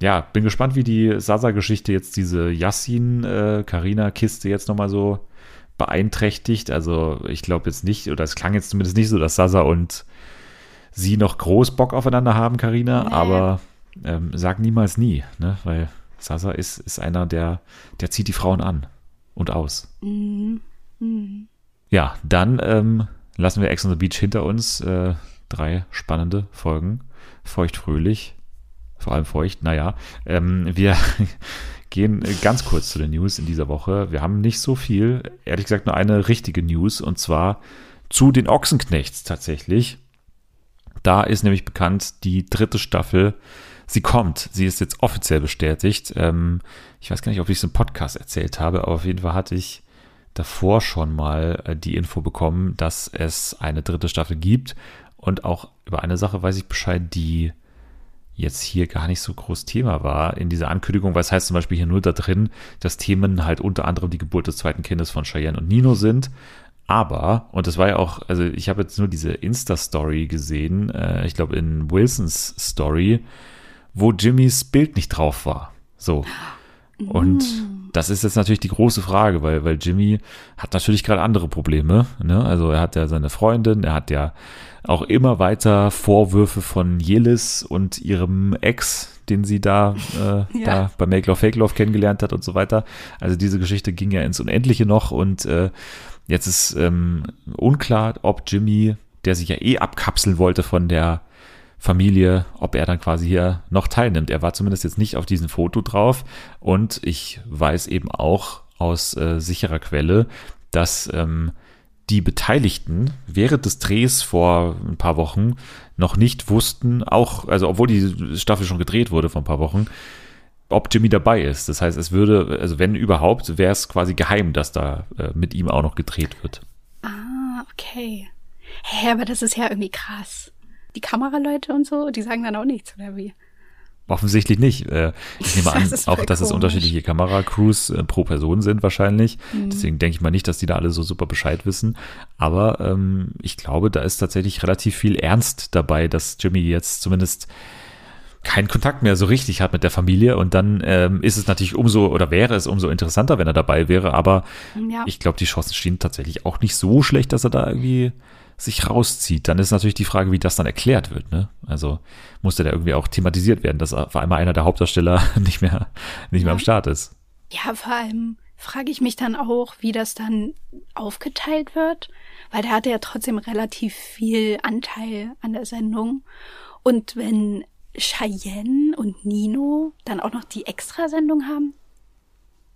ja, bin gespannt, wie die Sasa-Geschichte jetzt diese Yassin-Karina-Kiste jetzt nochmal so beeinträchtigt. Also ich glaube jetzt nicht, oder es klang jetzt zumindest nicht so, dass Sasa und sie noch groß Bock aufeinander haben, Karina, Nee. aber ähm, sag niemals nie, ne? Weil Sasa ist, ist einer, der, der zieht die Frauen an und aus. Mhm. Mhm. Ja, dann ähm, lassen wir Ex on the Beach hinter uns. Äh, drei spannende Folgen. Feucht fröhlich. Vor allem feucht, naja. Ähm, wir gehen ganz kurz zu den News in dieser Woche. Wir haben nicht so viel, ehrlich gesagt nur eine richtige News und zwar zu den Ochsenknechts tatsächlich. Da ist nämlich bekannt, die dritte Staffel, sie kommt. Sie ist jetzt offiziell bestätigt. Ähm, ich weiß gar nicht, ob ich es im Podcast erzählt habe, aber auf jeden Fall hatte ich davor schon mal äh, die Info bekommen, dass es eine dritte Staffel gibt. Und auch über eine Sache weiß ich Bescheid, die jetzt hier gar nicht so groß Thema war in dieser Ankündigung, weil es heißt zum Beispiel hier nur da drin, dass Themen halt unter anderem die Geburt des zweiten Kindes von Cheyenne und Nino sind. Aber, und das war ja auch, also ich habe jetzt nur diese Insta-Story gesehen, äh, ich glaube in Wilsons Story, wo Jimmys Bild nicht drauf war. So. Und das ist jetzt natürlich die große Frage, weil, weil Jimmy hat natürlich gerade andere Probleme. Ne? Also er hat ja seine Freundin, er hat ja auch immer weiter Vorwürfe von Jelis und ihrem Ex, den sie da, äh, Ja. da bei Make Love Fake Love kennengelernt hat und so weiter. Also diese Geschichte ging ja ins Unendliche noch und äh, jetzt ist ähm, unklar, ob Jimmy, der sich ja eh abkapseln wollte von der Familie, ob er dann quasi hier noch teilnimmt. Er war zumindest jetzt nicht auf diesem Foto drauf und ich weiß eben auch aus äh, sicherer Quelle, dass ähm, die Beteiligten während des Drehs vor ein paar Wochen noch nicht wussten, auch, also obwohl die Staffel schon gedreht wurde vor ein paar Wochen, ob Jimmy dabei ist. Das heißt, es würde, also wenn überhaupt, wäre es quasi geheim, dass da äh, mit ihm auch noch gedreht wird. Ah, okay. Hä, aber das ist ja irgendwie krass. Die Kameraleute und so, die sagen dann auch nichts, oder wie? Offensichtlich nicht. Äh, Ich nehme [laughs] an, Das auch dass es komisch. unterschiedliche Kameracrews äh, pro Person sind wahrscheinlich. Mhm. Deswegen denke ich mal nicht, dass die da alle so super Bescheid wissen. Aber ähm, ich glaube, da ist tatsächlich relativ viel Ernst dabei, dass Jimmy jetzt zumindest keinen Kontakt mehr so richtig hat mit der Familie. Und dann ähm, ist es natürlich umso, oder wäre es umso interessanter, wenn er dabei wäre. Aber Ja. ich glaube, die Chancen stehen tatsächlich auch nicht so schlecht, dass er da irgendwie sich rauszieht. Dann ist natürlich die Frage, wie das dann erklärt wird. Ne? Also musste da irgendwie auch thematisiert werden, dass auf einmal einer der Hauptdarsteller [laughs] nicht mehr, nicht mehr Ja. am Start ist. Ja, vor allem frage ich mich dann auch, wie das dann aufgeteilt wird, weil der hatte ja trotzdem relativ viel Anteil an der Sendung. Und wenn Cheyenne und Nino dann auch noch die Extrasendung haben,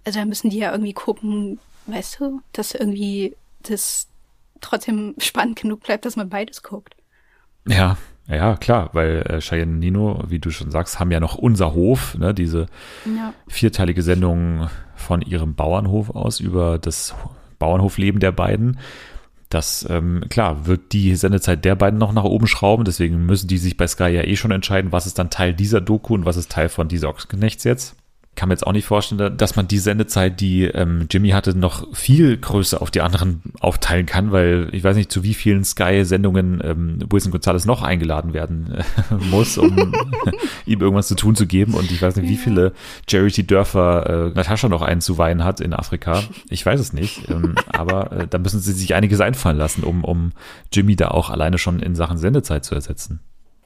also dann müssen die ja irgendwie gucken, weißt du, dass irgendwie das trotzdem spannend genug bleibt, dass man beides guckt. Ja, ja, klar, weil äh, Cheyenne und Nino, wie du schon sagst, haben ja noch unser Hof, ne, diese Ja. vierteilige Sendung von ihrem Bauernhof aus über das Bauernhofleben der beiden. Das, ähm, klar, wird die Sendezeit der beiden noch nach oben schrauben, deswegen müssen die sich bei Sky ja eh schon entscheiden, was ist dann Teil dieser Doku und was ist Teil von dieser Ochsenknechts jetzt. Kann mir jetzt auch nicht vorstellen, dass man die Sendezeit, die ähm, Jimmy hatte, noch viel größer auf die anderen aufteilen kann, weil ich weiß nicht, zu wie vielen Sky-Sendungen ähm, Wilson Gonzalez noch eingeladen werden äh, [laughs] muss, um [laughs] ihm irgendwas zu tun zu geben. Und ich weiß nicht, wie viele Charity Dörfer äh, Natascha noch einzuweihen hat in Afrika. Ich weiß es nicht. Ähm, aber äh, da müssen sie sich einiges einfallen lassen, um, um Jimmy da auch alleine schon in Sachen Sendezeit zu ersetzen.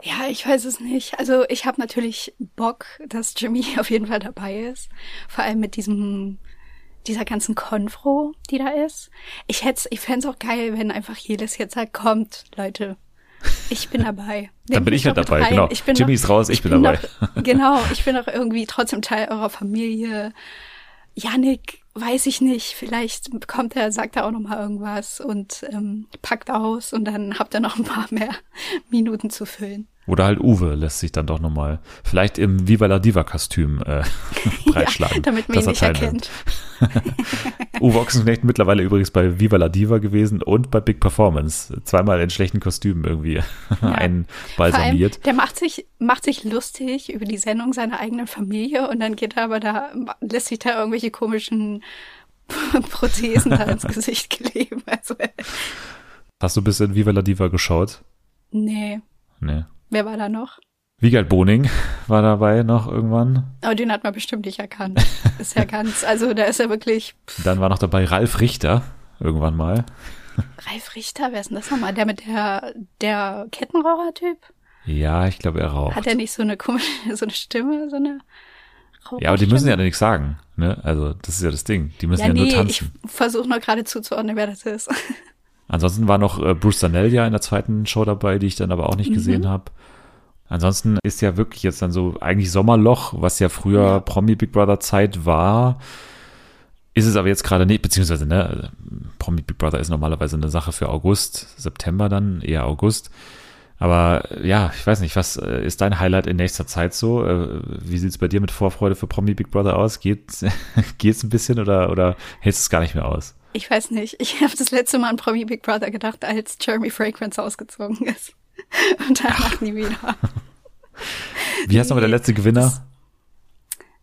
Ja, ich weiß es nicht. Also ich habe natürlich Bock, dass Jimmy [laughs] auf jeden Fall dabei ist. Vor allem mit diesem, dieser ganzen Konfro, die da ist. Ich hätte, ich fänd's auch geil, wenn einfach jedes jetzt halt kommt, Leute. Ich bin dabei. [laughs] Dann bin ich halt doch mit dabei, rein. genau. Ich bin Jimmy doch- ist raus, ich bin dabei. Doch, genau, ich bin doch irgendwie trotzdem Teil eurer Familie. Yannick, weiß ich nicht, vielleicht kommt er, sagt er auch noch mal irgendwas und ähm, packt aus und dann habt ihr noch ein paar mehr [laughs] Minuten zu füllen. Oder halt Uwe lässt sich dann doch nochmal vielleicht im Viva la Diva Kostüm äh, [laughs] breitschlagen. Ja, damit man ihn nicht erkennt. [laughs] [laughs] Uwe Ochsenknecht mittlerweile übrigens bei Viva la Diva gewesen und bei Big Performance. Zweimal in schlechten Kostümen irgendwie allem, einbalsamiert. der macht sich, macht sich lustig über die Sendung seiner eigenen Familie und dann geht er aber da, lässt sich da irgendwelche komischen Prothesen da ins Gesicht kleben. Also, Hast du bis in Viva la Diva geschaut? nee. Nee. Wer war da noch? Wiegald Boning [laughs] war dabei noch irgendwann. Aber den hat man bestimmt nicht erkannt. [laughs] Ist ja ganz, also da ist er wirklich Dann war noch dabei Ralf Richter irgendwann mal. Ralf Richter, wer ist denn das nochmal? Der mit der, der Kettenraucher-Typ? Ja, ich glaube, er raucht. Hat er nicht so eine komische, [laughs] so eine Stimme, so eine Traurig Ja, aber die müssen ja nichts sagen. Ne? Also, das ist ja das Ding. Die müssen Ja, ja, nur nee, ich tanzen. versuche nur gerade zuzuordnen, wer das ist. Ansonsten war noch äh, Bruce Danell ja in der zweiten Show dabei, die ich dann aber auch nicht gesehen Mhm. habe. Ansonsten ist ja wirklich jetzt dann so eigentlich Sommerloch, was ja früher Ja. Promi Big Brother Zeit war. Ist es aber jetzt gerade nicht, beziehungsweise, ne, Promi Big Brother ist normalerweise eine Sache für August, September dann, eher August. Aber ja, ich weiß nicht, was äh, ist dein Highlight in nächster Zeit so? Äh, Wie sieht's bei dir mit Vorfreude für Promi Big Brother aus? Geht [laughs] geht's ein bisschen oder, oder hältst du es gar nicht mehr aus? Ich weiß nicht. Ich habe das letzte Mal an Promi Big Brother gedacht, als Jeremy Fragrance ausgezogen ist. [laughs] Und danach nie wieder. Wie heißt nochmal der letzte Gewinner?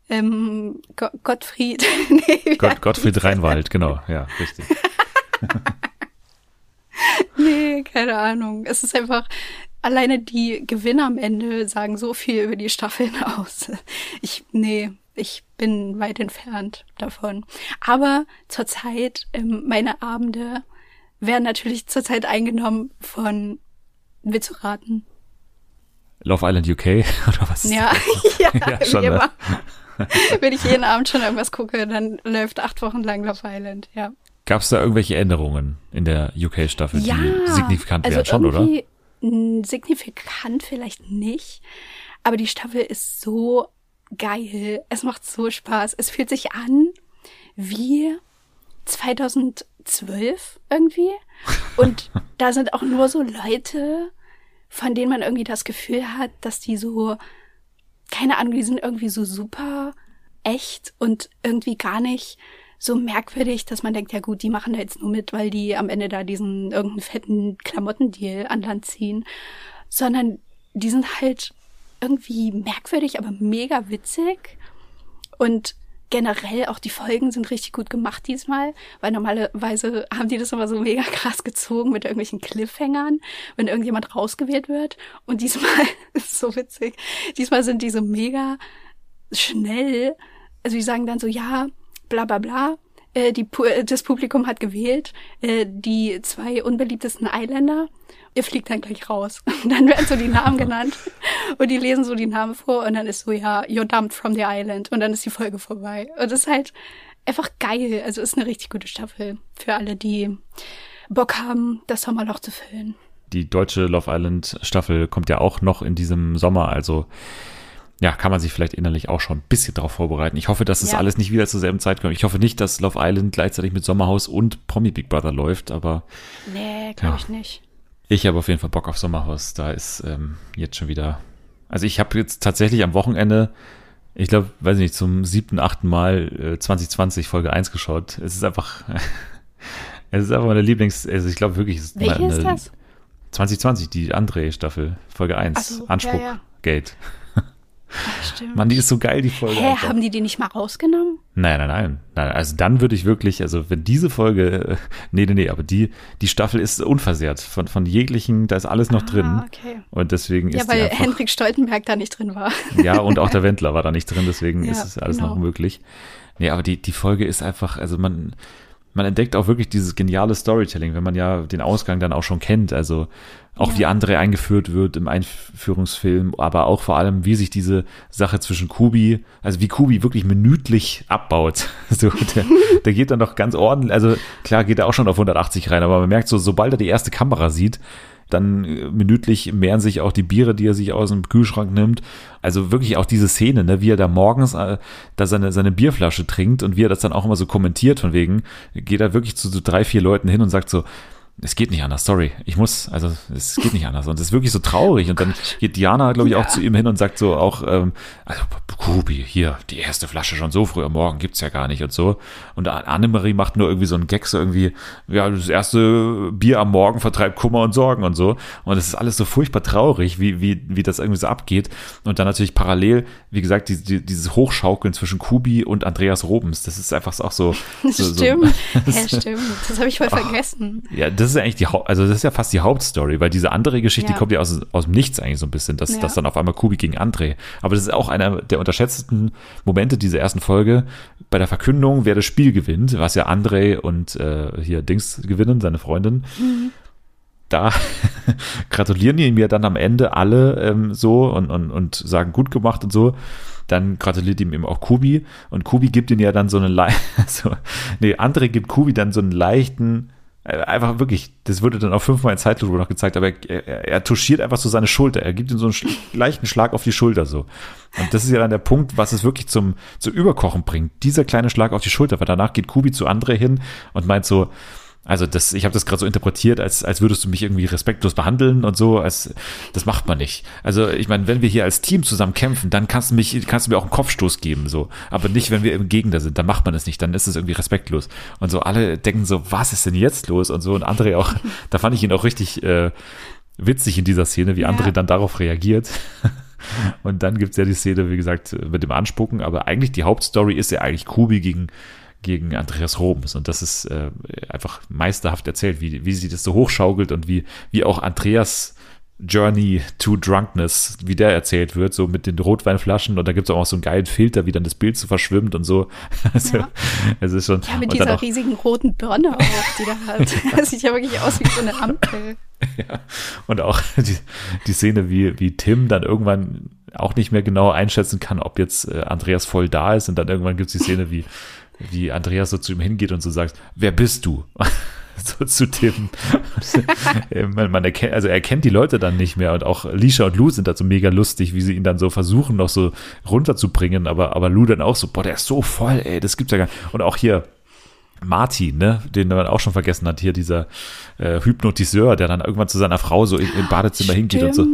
Ähm, Go Gottfried. [laughs] nee, Gott, Gottfried? Reinwald, genau, ja, richtig. [laughs] Nee, keine Ahnung. Es ist einfach, alleine die Gewinner am Ende sagen so viel über die Staffeln aus. Ich, nee, ich bin weit entfernt davon. Aber zurzeit, ähm, meine Abende werden natürlich zurzeit eingenommen von, du raten? Love Island UK [laughs] oder was? [laughs] Ja, ja, Ja, schon, ne? immer. [laughs] Wenn ich jeden Abend schon irgendwas gucke, dann läuft acht Wochen lang Love Island, ja. Gab es da irgendwelche Änderungen in der UK-Staffel, Ja, die signifikant also wären schon, oder? Signifikant vielleicht nicht, aber die Staffel ist so geil. Es macht so Spaß. Es fühlt sich an wie 2012 irgendwie. [laughs] Und da sind auch nur so Leute, von denen man irgendwie das Gefühl hat, dass die so, keine Ahnung, die sind irgendwie so super echt und irgendwie gar nicht so merkwürdig, dass man denkt, ja gut, die machen da jetzt nur mit, weil die am Ende da diesen irgendeinen fetten Klamottendeal an Land ziehen, sondern die sind halt irgendwie merkwürdig, aber mega witzig und generell auch die Folgen sind richtig gut gemacht diesmal, weil normalerweise haben die das immer so mega krass gezogen mit irgendwelchen Cliffhängern, wenn irgendjemand rausgewählt wird. Und diesmal [laughs] ist so witzig. Diesmal sind die so mega schnell. Also die sagen dann so, ja, bla bla bla. Äh, die, äh, das Publikum hat gewählt, äh, die zwei unbeliebtesten Eiländer. Ihr fliegt dann gleich raus. [laughs] Und dann werden so die Namen [laughs] genannt. Und die lesen so die Namen vor und dann ist so, ja, you're dumped from the island. Und dann ist die Folge vorbei. Und das ist halt einfach geil. Also ist eine richtig gute Staffel für alle, die Bock haben, das Sommerloch zu füllen. Die deutsche Love Island Staffel kommt ja auch noch in diesem Sommer, also ja, kann man sich vielleicht innerlich auch schon ein bisschen drauf vorbereiten. Ich hoffe, dass es Ja. alles nicht wieder zur selben Zeit kommt. Ich hoffe nicht, dass Love Island gleichzeitig mit Sommerhaus und Promi Big Brother läuft, aber Nee, glaube Ja. ich nicht. Ich habe auf jeden Fall Bock auf Sommerhaus. Da ist ähm, jetzt schon wieder. Also ich habe jetzt tatsächlich am Wochenende, ich glaube, weiß nicht, zum siebten, achten Mal äh, 2020 Folge 1 geschaut. Es ist einfach, [laughs] es ist einfach meine Lieblings, also ich glaube wirklich, es ist Welche meine, ist das? 2020, die André-Staffel, Folge 1, Ach so, Anspruch, ja, ja. Gate. Ach, stimmt. Mann, die ist so geil, die Folge. Hä, einfach. haben die die nicht mal rausgenommen? Nein, nein, nein, nein. Also dann würde ich wirklich, also wenn diese Folge, äh, nee, nee, nee, aber die, die Staffel ist unversehrt von, von jeglichen, da ist alles noch drin. Ah, okay. Und deswegen Ja, ist die weil einfach, Hendrik Stoltenberg da nicht drin war. ja, und auch der Wendler war da nicht drin, deswegen [laughs] Ja, ist es alles genau. noch möglich. Nee, aber die, die Folge ist einfach, also man, man entdeckt auch wirklich dieses geniale Storytelling, wenn man ja den Ausgang dann auch schon kennt. Also auch Ja. wie André eingeführt wird im Einführungsfilm, aber auch vor allem, wie sich diese Sache zwischen Kubi, also wie Kubi wirklich minütlich abbaut. [laughs] So, der, der geht dann doch ganz ordentlich, also klar geht er auch schon auf 180 rein, aber man merkt so, sobald er die erste Kamera sieht, dann äh, minütlich mehren sich auch die Biere, die er sich aus dem Kühlschrank nimmt. Also wirklich auch diese Szene, ne, wie er da morgens äh, da seine, seine Bierflasche trinkt und wie er das dann auch immer so kommentiert, von wegen, geht er wirklich zu so drei, vier Leuten hin und sagt so, es geht nicht anders, sorry, ich muss, also es geht nicht anders. Und es ist wirklich so traurig. Und dann geht Diana, glaube ich, auch Ja. zu ihm hin und sagt so auch, ähm, also Kubi, hier, die erste Flasche schon so früh am Morgen gibt's ja gar nicht und so. Und Annemarie macht nur irgendwie so einen Gag, so irgendwie, ja, das erste Bier am Morgen vertreibt Kummer und Sorgen und so. Und es ist alles so furchtbar traurig, wie, wie, wie das irgendwie so abgeht. Und dann natürlich parallel, wie gesagt, die, die, dieses Hochschaukeln zwischen Kubi und Andreas Robens, das ist einfach auch so. [laughs] so, so stimmt. [laughs] ja, stimmt. Das habe ich voll vergessen. ja, das ist ja eigentlich die Haupt, also das ist ja fast die Hauptstory, weil diese andere Geschichte Ja. kommt ja aus, aus dem Nichts eigentlich so ein bisschen, dass, Ja. dass dann auf einmal Kubi gegen André. Aber das ist auch einer der unterschätzten Momente dieser ersten Folge bei der Verkündung, wer das Spiel gewinnt, was ja André und äh, hier Dings gewinnen, seine Freundin. Da [laughs] gratulieren die mir dann am Ende alle ähm, so und, und, und sagen gut gemacht und so. dann gratuliert ihm eben auch Kubi und Kubi gibt ihm ja dann so eine, Le [laughs] so, nee, André gibt Kubi dann so einen leichten, einfach wirklich, das wurde dann auch fünfmal in Zeitlupe noch gezeigt, aber er, er, er touchiert einfach so seine Schulter, er gibt ihm so einen sch [laughs] leichten Schlag auf die Schulter so. Und das ist ja dann der Punkt, was es wirklich zum, zu Überkochen bringt. Dieser kleine Schlag auf die Schulter, weil danach geht Kubi zu André hin und meint so, also das, ich habe das gerade so interpretiert, als, als würdest du mich irgendwie respektlos behandeln und so, als das macht man nicht. Also ich meine, wenn wir hier als Team zusammen kämpfen, dann kannst du mich, kannst du mir auch einen Kopfstoß geben, so. Aber nicht, wenn wir im Gegner sind, dann macht man es nicht, dann ist es irgendwie respektlos. Und so alle denken so, was ist denn jetzt los? Und so und André auch, [laughs] da fand ich ihn auch richtig äh, witzig in dieser Szene, wie Ja. André dann darauf reagiert. [laughs] Und dann gibt's ja die Szene, wie gesagt, mit dem Anspucken, aber eigentlich die Hauptstory ist ja eigentlich Kubi gegen, gegen Andreas Robens. Und das ist äh, einfach meisterhaft erzählt, wie, wie sie das so hochschaukelt und wie, wie auch Andreas Journey to Drunkness, wie der erzählt wird, so mit den Rotweinflaschen und da gibt's auch noch so einen geilen Filter, wie dann das Bild so verschwimmt und so. [laughs] Also, Ja. es ist schon. Ja, mit dieser auch- riesigen roten Birne auch, die da [laughs] hat. Das [laughs] sieht ja wirklich aus wie so eine Ampel. Ja, und auch die, die Szene, wie, wie Tim dann irgendwann auch nicht mehr genau einschätzen kann, ob jetzt äh, Andreas voll da ist. Und dann irgendwann gibt's die Szene, wie, wie Andreas so zu ihm hingeht und so sagt, wer bist du? [laughs] so zu Tim. [laughs] Äh, man, man erkennt, also er kennt die Leute dann nicht mehr und auch Lisha und Lou sind da so mega lustig, wie sie ihn dann so versuchen, noch so runterzubringen, aber, aber Lou dann auch so, boah, der ist so voll, ey, das gibt's ja gar nicht. Und auch hier, Martin, ne, den man auch schon vergessen hat, hier dieser äh, Hypnotiseur, der dann irgendwann zu seiner Frau so im, im Badezimmer hingeht und so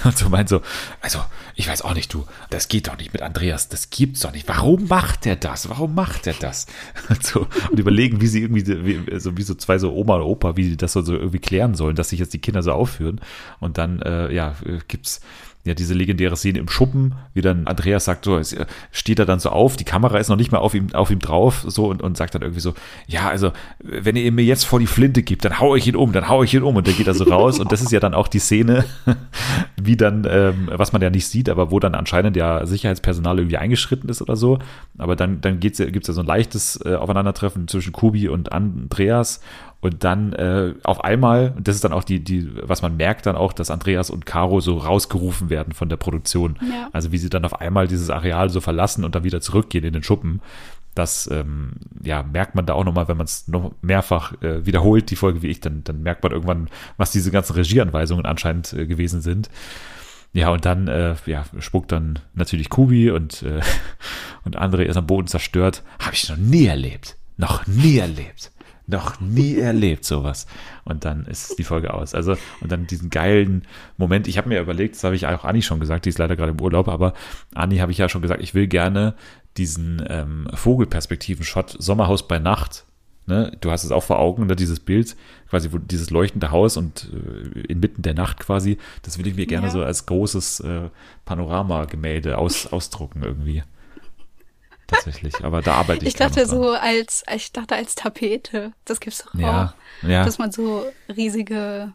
[laughs] und so meint so, also ich weiß auch nicht, du, das geht doch nicht mit Andreas, das gibt's doch nicht. Warum macht er das? Warum macht er das? [laughs] Und so und überlegen, wie sie irgendwie wie, so wie so zwei so Oma und Opa, wie die das so, so irgendwie klären sollen, dass sich jetzt die Kinder so aufführen und dann äh, ja äh, gibt's ja, diese legendäre Szene im Schuppen, wie dann Andreas sagt, so, äh, steht er dann so auf, die Kamera ist noch nicht mal auf ihm, auf ihm drauf, so, und, und sagt dann irgendwie so, ja, also, wenn ihr mir jetzt vor die Flinte gibt, dann hau ich ihn um, dann hau ich ihn um, und dann geht er so raus, und das ist ja dann auch die Szene, [laughs] wie dann, ähm, was man ja nicht sieht, aber wo dann anscheinend ja Sicherheitspersonal irgendwie eingeschritten ist oder so, aber dann, dann geht's, ja- gibt's ja so ein leichtes äh, Aufeinandertreffen zwischen Kubi und Andreas, und dann äh, auf einmal, und das ist dann auch die, die, was man merkt dann auch, dass Andreas und Caro so rausgerufen werden von der Produktion. Ja. Also wie sie dann auf einmal dieses Areal so verlassen und dann wieder zurückgehen in den Schuppen. Das ähm, ja, merkt man da auch nochmal, wenn man es noch mehrfach äh, wiederholt, die Folge wie ich, dann, dann merkt man irgendwann, was diese ganzen Regieanweisungen anscheinend äh, gewesen sind. Ja, und dann äh, ja, spuckt dann natürlich Kubi und, äh, [laughs] und André ist am Boden zerstört. Habe ich noch nie erlebt. Noch nie erlebt. Noch nie erlebt sowas. Und dann ist die Folge aus. Also, und dann diesen geilen Moment. Ich habe mir überlegt, das habe ich auch Anni schon gesagt, die ist leider gerade im Urlaub, aber Anni habe ich ja schon gesagt, ich will gerne diesen ähm, Vogelperspektiven-Shot Sommerhaus bei Nacht. Ne? Du hast es auch vor Augen, ne? dieses Bild, quasi wo dieses leuchtende Haus und äh, inmitten der Nacht quasi, das will ich mir gerne Ja. so als großes äh, Panoramagemälde aus, ausdrucken irgendwie. Tatsächlich, aber da arbeite ich Ich dachte so als, ich dachte als Tapete. Das gibt's doch Ja, auch. ja. Dass man so riesige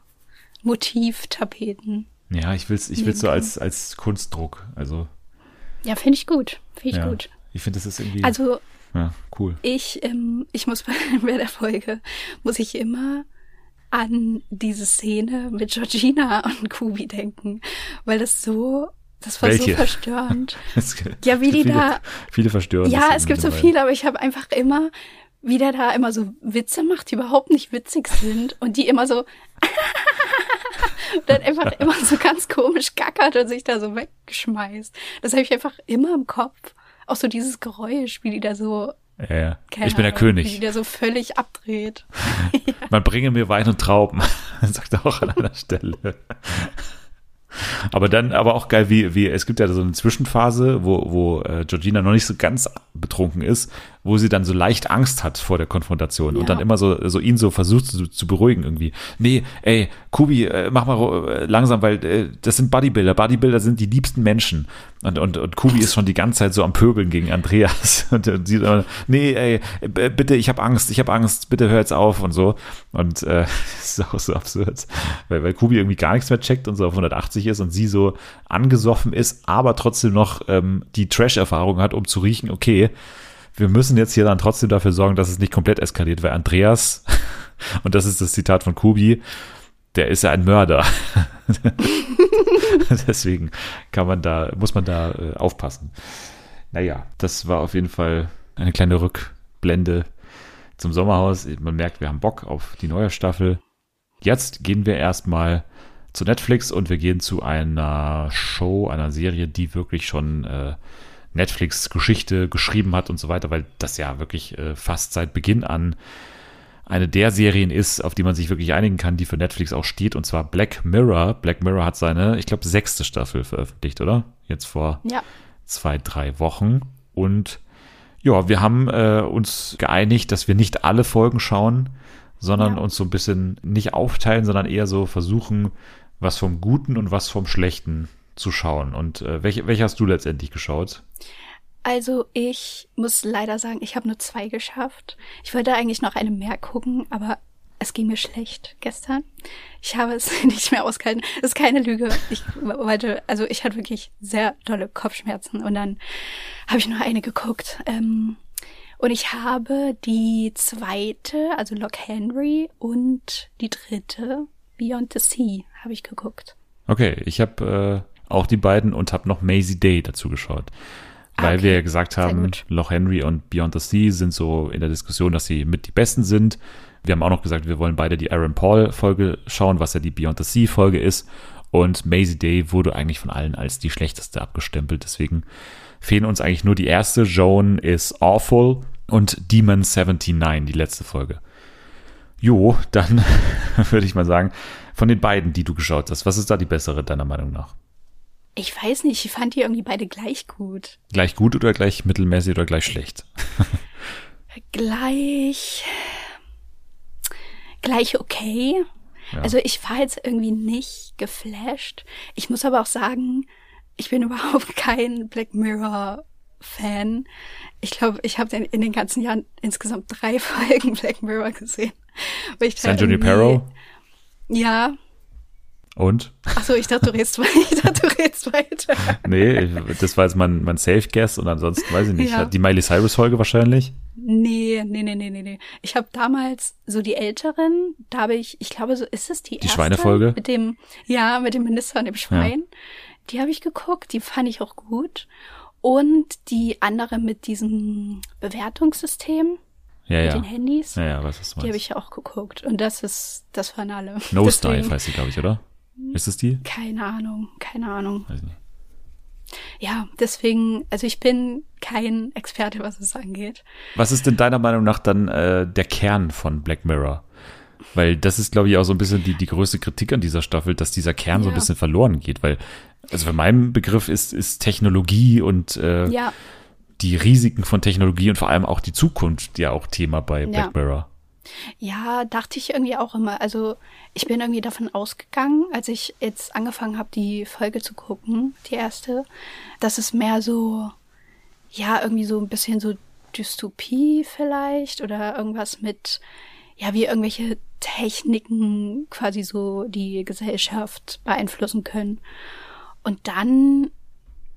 Motivtapeten. Ja, ich will's, ich will's so als, als Kunstdruck. Also, Ja, finde ich gut. Finde ich ja. gut. Ich finde, das ist irgendwie Also ja, cool. ich, ähm, ich muss bei, [laughs] bei der Folge, muss ich immer an diese Szene mit Georgina und Kubi denken, weil das so, das war Welche? so verstörend. [laughs] Es Ja, wie die viele, da- Viele verstörende ja, es gibt so viele, aber ich habe einfach immer, wie der da immer so Witze macht, die überhaupt nicht witzig sind und die immer so [laughs] und dann einfach [laughs] immer so ganz komisch gackert und sich da so wegschmeißt. Das habe ich einfach immer im Kopf. Auch so dieses Geräusch, wie die da so, Ja, ja. keine Ich bin der Ahnung, Wie König. die da so völlig abdreht. Man bringe mir Wein und Trauben, sagt er auch an einer Stelle. Aber dann, aber auch geil, wie, wie, es gibt ja so eine Zwischenphase, wo, wo äh, Georgina noch nicht so ganz betrunken ist, wo sie dann so leicht Angst hat vor der Konfrontation und Ja. dann immer so, so ihn so versucht zu, zu beruhigen irgendwie. Nee, ey, Kubi, äh, mach mal äh, langsam, weil äh, das sind Bodybuilder. Bodybuilder sind die liebsten Menschen. Und, und, und Kubi ist schon die ganze Zeit so am Pöbeln gegen Andreas. [laughs] Und, und sie immer, nee, ey, bitte, ich habe Angst, ich habe Angst, bitte hör jetzt auf und so. Und äh, [laughs] das ist auch so absurd, weil, weil Kubi irgendwie gar nichts mehr checkt und so auf 180 ist und sie so angesoffen ist, aber trotzdem noch ähm, die Trash-Erfahrung hat, um zu riechen, okay, wir müssen jetzt hier dann trotzdem dafür sorgen, dass es nicht komplett eskaliert, weil Andreas, [laughs] und das ist das Zitat von Kubi, der ist ja ein Mörder. [laughs] Deswegen kann man da, muss man da äh, aufpassen. Naja, das war auf jeden Fall eine kleine Rückblende zum Sommerhaus. Man merkt, wir haben Bock auf die neue Staffel. Jetzt gehen wir erstmal zu Netflix und wir gehen zu einer Show, einer Serie, die wirklich schon äh, Netflix Geschichte geschrieben hat und so weiter, weil das ja wirklich äh, fast seit Beginn an eine der Serien ist, auf die man sich wirklich einigen kann, die für Netflix auch steht, und zwar Black Mirror. Black Mirror hat seine, ich glaube, sechste Staffel veröffentlicht, oder? Jetzt vor Ja. zwei, drei Wochen. Und ja, wir haben äh, uns geeinigt, dass wir nicht alle Folgen schauen, sondern Ja. uns so ein bisschen nicht aufteilen, sondern eher so versuchen, was vom Guten und was vom Schlechten zu schauen. Und äh, welche, welche hast du letztendlich geschaut? Also ich muss leider sagen, ich habe nur zwei geschafft. Ich wollte eigentlich noch eine mehr gucken, aber es ging mir schlecht gestern. Ich habe es [laughs] nicht mehr ausgehalten. Das ist keine Lüge. Ich wollte, also ich hatte wirklich sehr dolle Kopfschmerzen und dann habe ich nur eine geguckt. Ähm, und ich habe die zweite, also Lock Henry und die dritte, Beyond the Sea, habe ich geguckt. Okay, ich habe äh, auch die beiden und habe noch Maisie Day dazu geschaut. Weil Okay, wir ja gesagt haben. Loch Henry und Beyond the Sea sind so in der Diskussion, dass sie mit die besten sind. Wir haben auch noch gesagt, wir wollen beide die Aaron Paul Folge schauen, was ja die Beyond the Sea Folge ist. Und Maisie Day wurde eigentlich von allen als die schlechteste abgestempelt. Deswegen fehlen uns eigentlich nur die erste. Joan is Awful und Demon 79, die letzte Folge. Jo, dann [laughs] würde ich mal sagen, von den beiden, die du geschaut hast, was ist da die bessere deiner Meinung nach? Ich weiß nicht, ich fand die irgendwie beide gleich gut. Gleich gut oder gleich mittelmäßig oder gleich schlecht? Gleich. Gleich okay. Ja. Also ich war jetzt irgendwie nicht geflasht. Ich muss aber auch sagen, ich bin [laughs] überhaupt kein Black Mirror Fan. Ich glaube, ich habe in den ganzen Jahren insgesamt drei [laughs] Folgen Black Mirror gesehen. San Junipero Ja. Und? Achso, ich dachte, du redest, wei- [laughs] ich dachte, du redest weiter. Nee, das war jetzt mein, mein Safe Guess und ansonsten weiß ich nicht. Ja. Die Miley Cyrus Folge wahrscheinlich? Nee, nee, nee, nee, nee, nee. Ich habe damals so die Älteren, da habe ich, ich glaube, so ist es die, erste Schweinefolge? Mit dem, ja, mit dem Minister und dem Schwein. Die habe ich geguckt, die fand ich auch gut. Und die andere mit diesem Bewertungssystem, Ja, mit ja. den Handys, Ja, ja, was ist die habe ich auch geguckt. Und das ist, das waren alle. Nosedive heißt sie, glaube ich, oder? Ist es die? Keine Ahnung, keine Ahnung. Weiß nicht. Ja, deswegen, also ich bin kein Experte, was es angeht. Was ist denn deiner Meinung nach dann äh, der Kern von Black Mirror? Weil das ist, glaube ich, auch so ein bisschen die, die größte Kritik an dieser Staffel, dass dieser Kern so ein Ja. bisschen verloren geht. Weil, also für meinen Begriff ist, ist Technologie und äh, Ja, die Risiken von Technologie und vor allem auch die Zukunft ja auch Thema bei Black Ja. Mirror. Ja, dachte ich irgendwie auch immer. Also ich bin irgendwie davon ausgegangen, als ich jetzt angefangen habe, die Folge zu gucken, die erste, dass es mehr so, ja, irgendwie so ein bisschen so Dystopie vielleicht oder irgendwas mit, ja, wie irgendwelche Techniken quasi so die Gesellschaft beeinflussen können. Und dann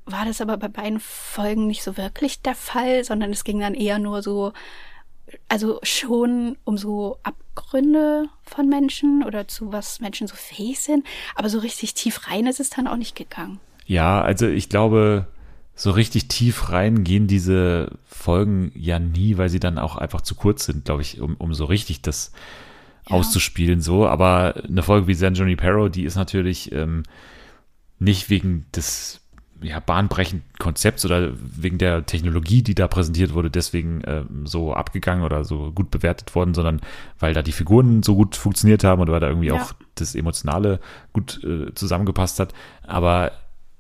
war das aber bei beiden Folgen nicht so wirklich der Fall, sondern es ging dann eher nur so, also schon um so Abgründe von Menschen oder zu was Menschen so fähig sind, aber so richtig tief rein ist es dann auch nicht gegangen. Ja, also ich glaube, so richtig tief rein gehen diese Folgen ja nie, weil sie dann auch einfach zu kurz sind, glaube ich, um, um so richtig das Ja. auszuspielen. So, aber eine Folge wie San Junipero, die ist natürlich ähm, nicht wegen des ja, bahnbrechenden Konzepts oder wegen der Technologie, die da präsentiert wurde, deswegen ähm, so abgegangen oder so gut bewertet worden, sondern weil da die Figuren so gut funktioniert haben und weil da irgendwie Ja. auch das Emotionale gut äh, zusammengepasst hat. Aber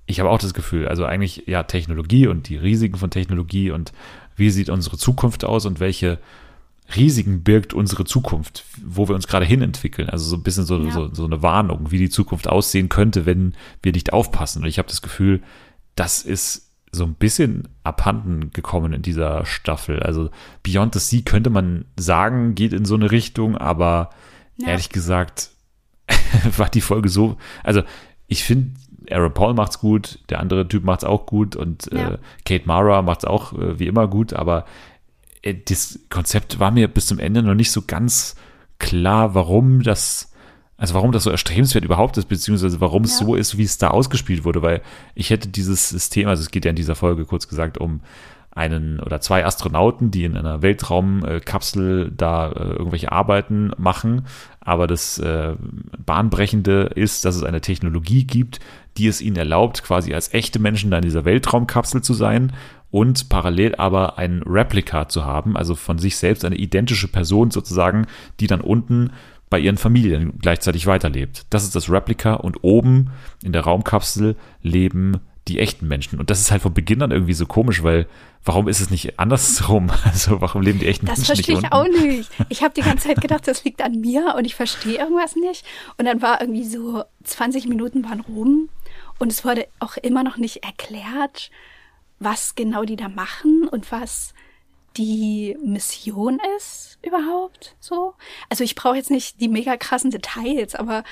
ich habe auch das Gefühl, also eigentlich ja Technologie und die Risiken von Technologie und wie sieht unsere Zukunft aus und welche Risiken birgt unsere Zukunft, wo wir uns gerade hin entwickeln. Also so ein bisschen so, Ja. so, so eine Warnung, wie die Zukunft aussehen könnte, wenn wir nicht aufpassen. Und ich habe das Gefühl, das ist so ein bisschen abhanden gekommen in dieser Staffel. Also Beyond the Sea könnte man sagen, geht in so eine Richtung, aber Ja. ehrlich gesagt [laughs] war die Folge so, also ich finde, Aaron Paul macht's gut, der andere Typ macht's auch gut und Ja. äh, Kate Mara macht's auch äh, wie immer gut, aber äh, das Konzept war mir bis zum Ende noch nicht so ganz klar, warum das also warum das so erstrebenswert überhaupt ist, beziehungsweise warum es Ja. so ist, wie es da ausgespielt wurde, weil ich hätte dieses System, also es geht ja in dieser Folge kurz gesagt um einen oder zwei Astronauten, die in einer Weltraumkapsel da äh, irgendwelche Arbeiten machen, aber das äh, Bahnbrechende ist, dass es eine Technologie gibt, die es ihnen erlaubt, quasi als echte Menschen da in dieser Weltraumkapsel zu sein und parallel aber ein Replika zu haben, also von sich selbst eine identische Person sozusagen, die dann unten bei ihren Familien gleichzeitig weiterlebt. Das ist das Replika und oben in der Raumkapsel leben die echten Menschen. Und das ist halt von Beginn an irgendwie so komisch, weil warum ist es nicht andersrum? [laughs] Also warum leben die echten Das Menschen verstehe nicht ich unten? auch nicht. Ich habe die ganze Zeit gedacht, das liegt an mir und ich verstehe irgendwas nicht. Und dann war irgendwie so 20 Minuten waren rum und es wurde auch immer noch nicht erklärt, was genau die da machen und was die Mission ist überhaupt so. Also ich brauche jetzt nicht die mega krassen Details, aber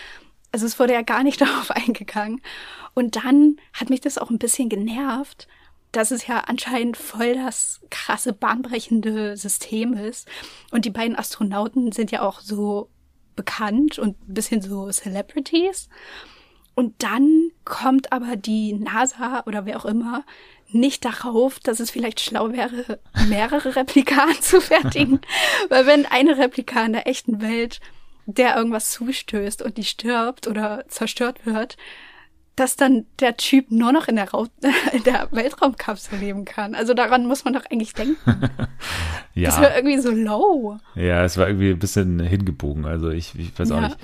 also es wurde ja gar nicht [laughs] darauf eingegangen. Und dann hat mich das auch ein bisschen genervt, dass es ja anscheinend voll das krasse bahnbrechende System ist. Und die beiden Astronauten sind ja auch so bekannt und ein bisschen so Celebrities. Und dann kommt aber die NASA oder wer auch immer nicht darauf, dass es vielleicht schlau wäre, mehrere Replika [laughs] anzufertigen. [laughs] Weil wenn eine Replika in der echten Welt der irgendwas zustößt und die stirbt oder zerstört wird, dass dann der Typ nur noch in der, Rau [laughs] in der Weltraumkapsel leben kann. Also daran muss man doch eigentlich denken. Das wäre Ja, irgendwie so low. ja, es war irgendwie ein bisschen hingebogen. Also ich, ich weiß auch Ja. nicht.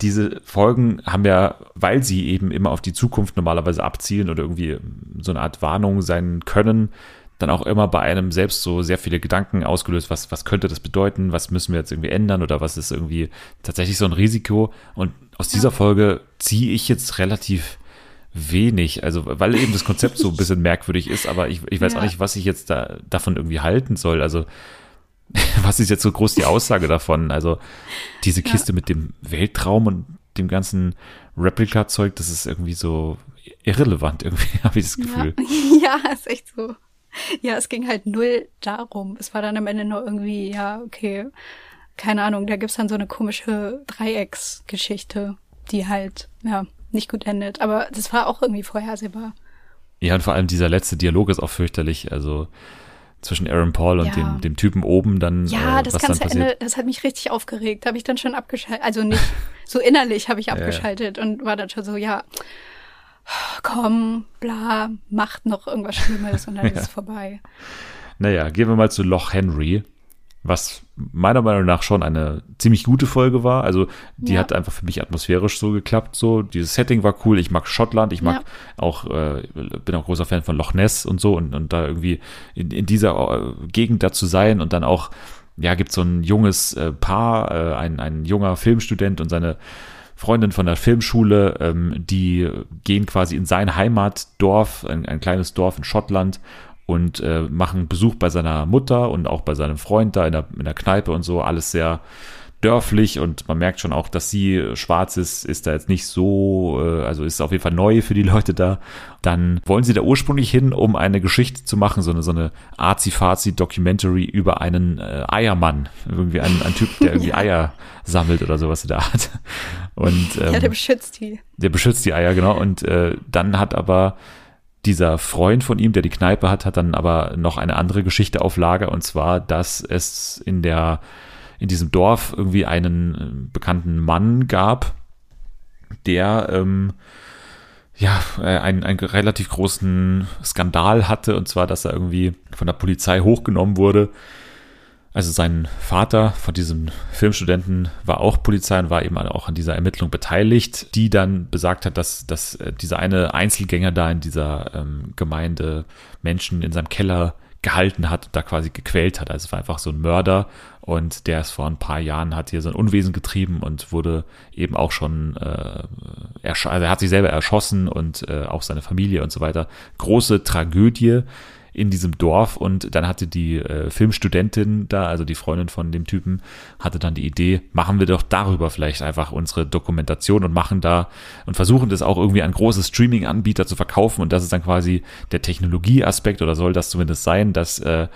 Diese Folgen haben ja, weil sie eben immer auf die Zukunft normalerweise abzielen oder irgendwie so eine Art Warnung sein können, dann auch immer bei einem selbst so sehr viele Gedanken ausgelöst, was, was könnte das bedeuten, was müssen wir jetzt irgendwie ändern oder was ist irgendwie tatsächlich so ein Risiko. Und aus dieser Folge ziehe ich jetzt relativ wenig, also weil eben das Konzept so ein bisschen [laughs] merkwürdig ist, aber ich, ich weiß Ja. auch nicht, was ich jetzt da davon irgendwie halten soll. Also [laughs] was ist jetzt so groß die Aussage davon? Also diese Kiste mit dem Weltraum und dem ganzen Replika-Zeug, das ist irgendwie so irrelevant irgendwie, [laughs] habe ich das Gefühl. Ja. [laughs] ja, ist echt so. Ja, es ging halt null darum. Es war dann am Ende nur irgendwie, ja, okay, keine Ahnung, da gibt's dann so eine komische Dreiecksgeschichte, die halt, ja, nicht gut endet. Aber das war auch irgendwie vorhersehbar. Ja, und vor allem dieser letzte Dialog ist auch fürchterlich. Also zwischen Aaron Paul und Ja. dem, dem Typen oben dann, Ja, äh, das was dann ganze passiert. Ende, das hat mich richtig aufgeregt. Habe ich dann schon abgeschaltet. Also nicht [laughs] so innerlich habe ich abgeschaltet und war dann schon so, ja, komm, bla, macht noch irgendwas Schlimmes und dann [laughs] ist es vorbei. Naja, gehen wir mal zu Loch Henry, was meiner Meinung nach schon eine ziemlich gute Folge war. Also die Ja. hat einfach für mich atmosphärisch so geklappt. So dieses Setting war cool. Ich mag Schottland. Ich mag Ja. auch äh, bin auch großer Fan von Loch Ness und so und, und da irgendwie in, in dieser äh, Gegend da zu sein und dann auch ja gibt so ein junges äh, Paar, äh, ein ein junger Filmstudent und seine Freundin von der Filmschule, ähm, die gehen quasi in sein Heimatdorf, ein, ein kleines Dorf in Schottland und äh, machen Besuch bei seiner Mutter und auch bei seinem Freund da in der, in der Kneipe und so, alles sehr dörflich und man merkt schon auch, dass sie schwarz ist, ist da jetzt nicht so, äh, also ist auf jeden Fall neu für die [laughs] Leute da. Dann wollen sie da ursprünglich hin, um eine Geschichte zu machen, so eine, so eine Arzi-Fazi-Documentary über einen äh, Eiermann, irgendwie einen, einen Typ, der [laughs] irgendwie Eier sammelt oder sowas in der Art. Und ähm, Ja, der beschützt die. der beschützt die Eier, genau. Und äh, dann hat aber dieser Freund von ihm, der die Kneipe hat, hat dann aber noch eine andere Geschichte auf Lager. Und zwar, dass es in der, in diesem Dorf irgendwie einen äh, bekannten Mann gab, der ähm, ja, äh, einen, einen relativ großen Skandal hatte, und zwar, dass er irgendwie von der Polizei hochgenommen wurde. Also sein Vater von diesem Filmstudenten war auch Polizei und war eben auch an dieser Ermittlung beteiligt, die dann besagt hat, dass, dass äh, dieser eine Einzelgänger da in dieser ähm, Gemeinde Menschen in seinem Keller gehalten hat und da quasi gequält hat. Also es war einfach so ein Mörder und der ist vor ein paar Jahren hat hier so ein Unwesen getrieben und wurde eben auch schon, äh, also er hat sich selber erschossen und äh, auch seine Familie und so weiter. Große Tragödie in diesem Dorf und dann hatte die äh, Filmstudentin da, also die Freundin von dem Typen, hatte dann die Idee, machen wir doch darüber vielleicht einfach unsere Dokumentation und machen da und versuchen das auch irgendwie an große Streaming-Anbieter zu verkaufen und das ist dann quasi der Technologieaspekt oder soll das zumindest sein, dass äh,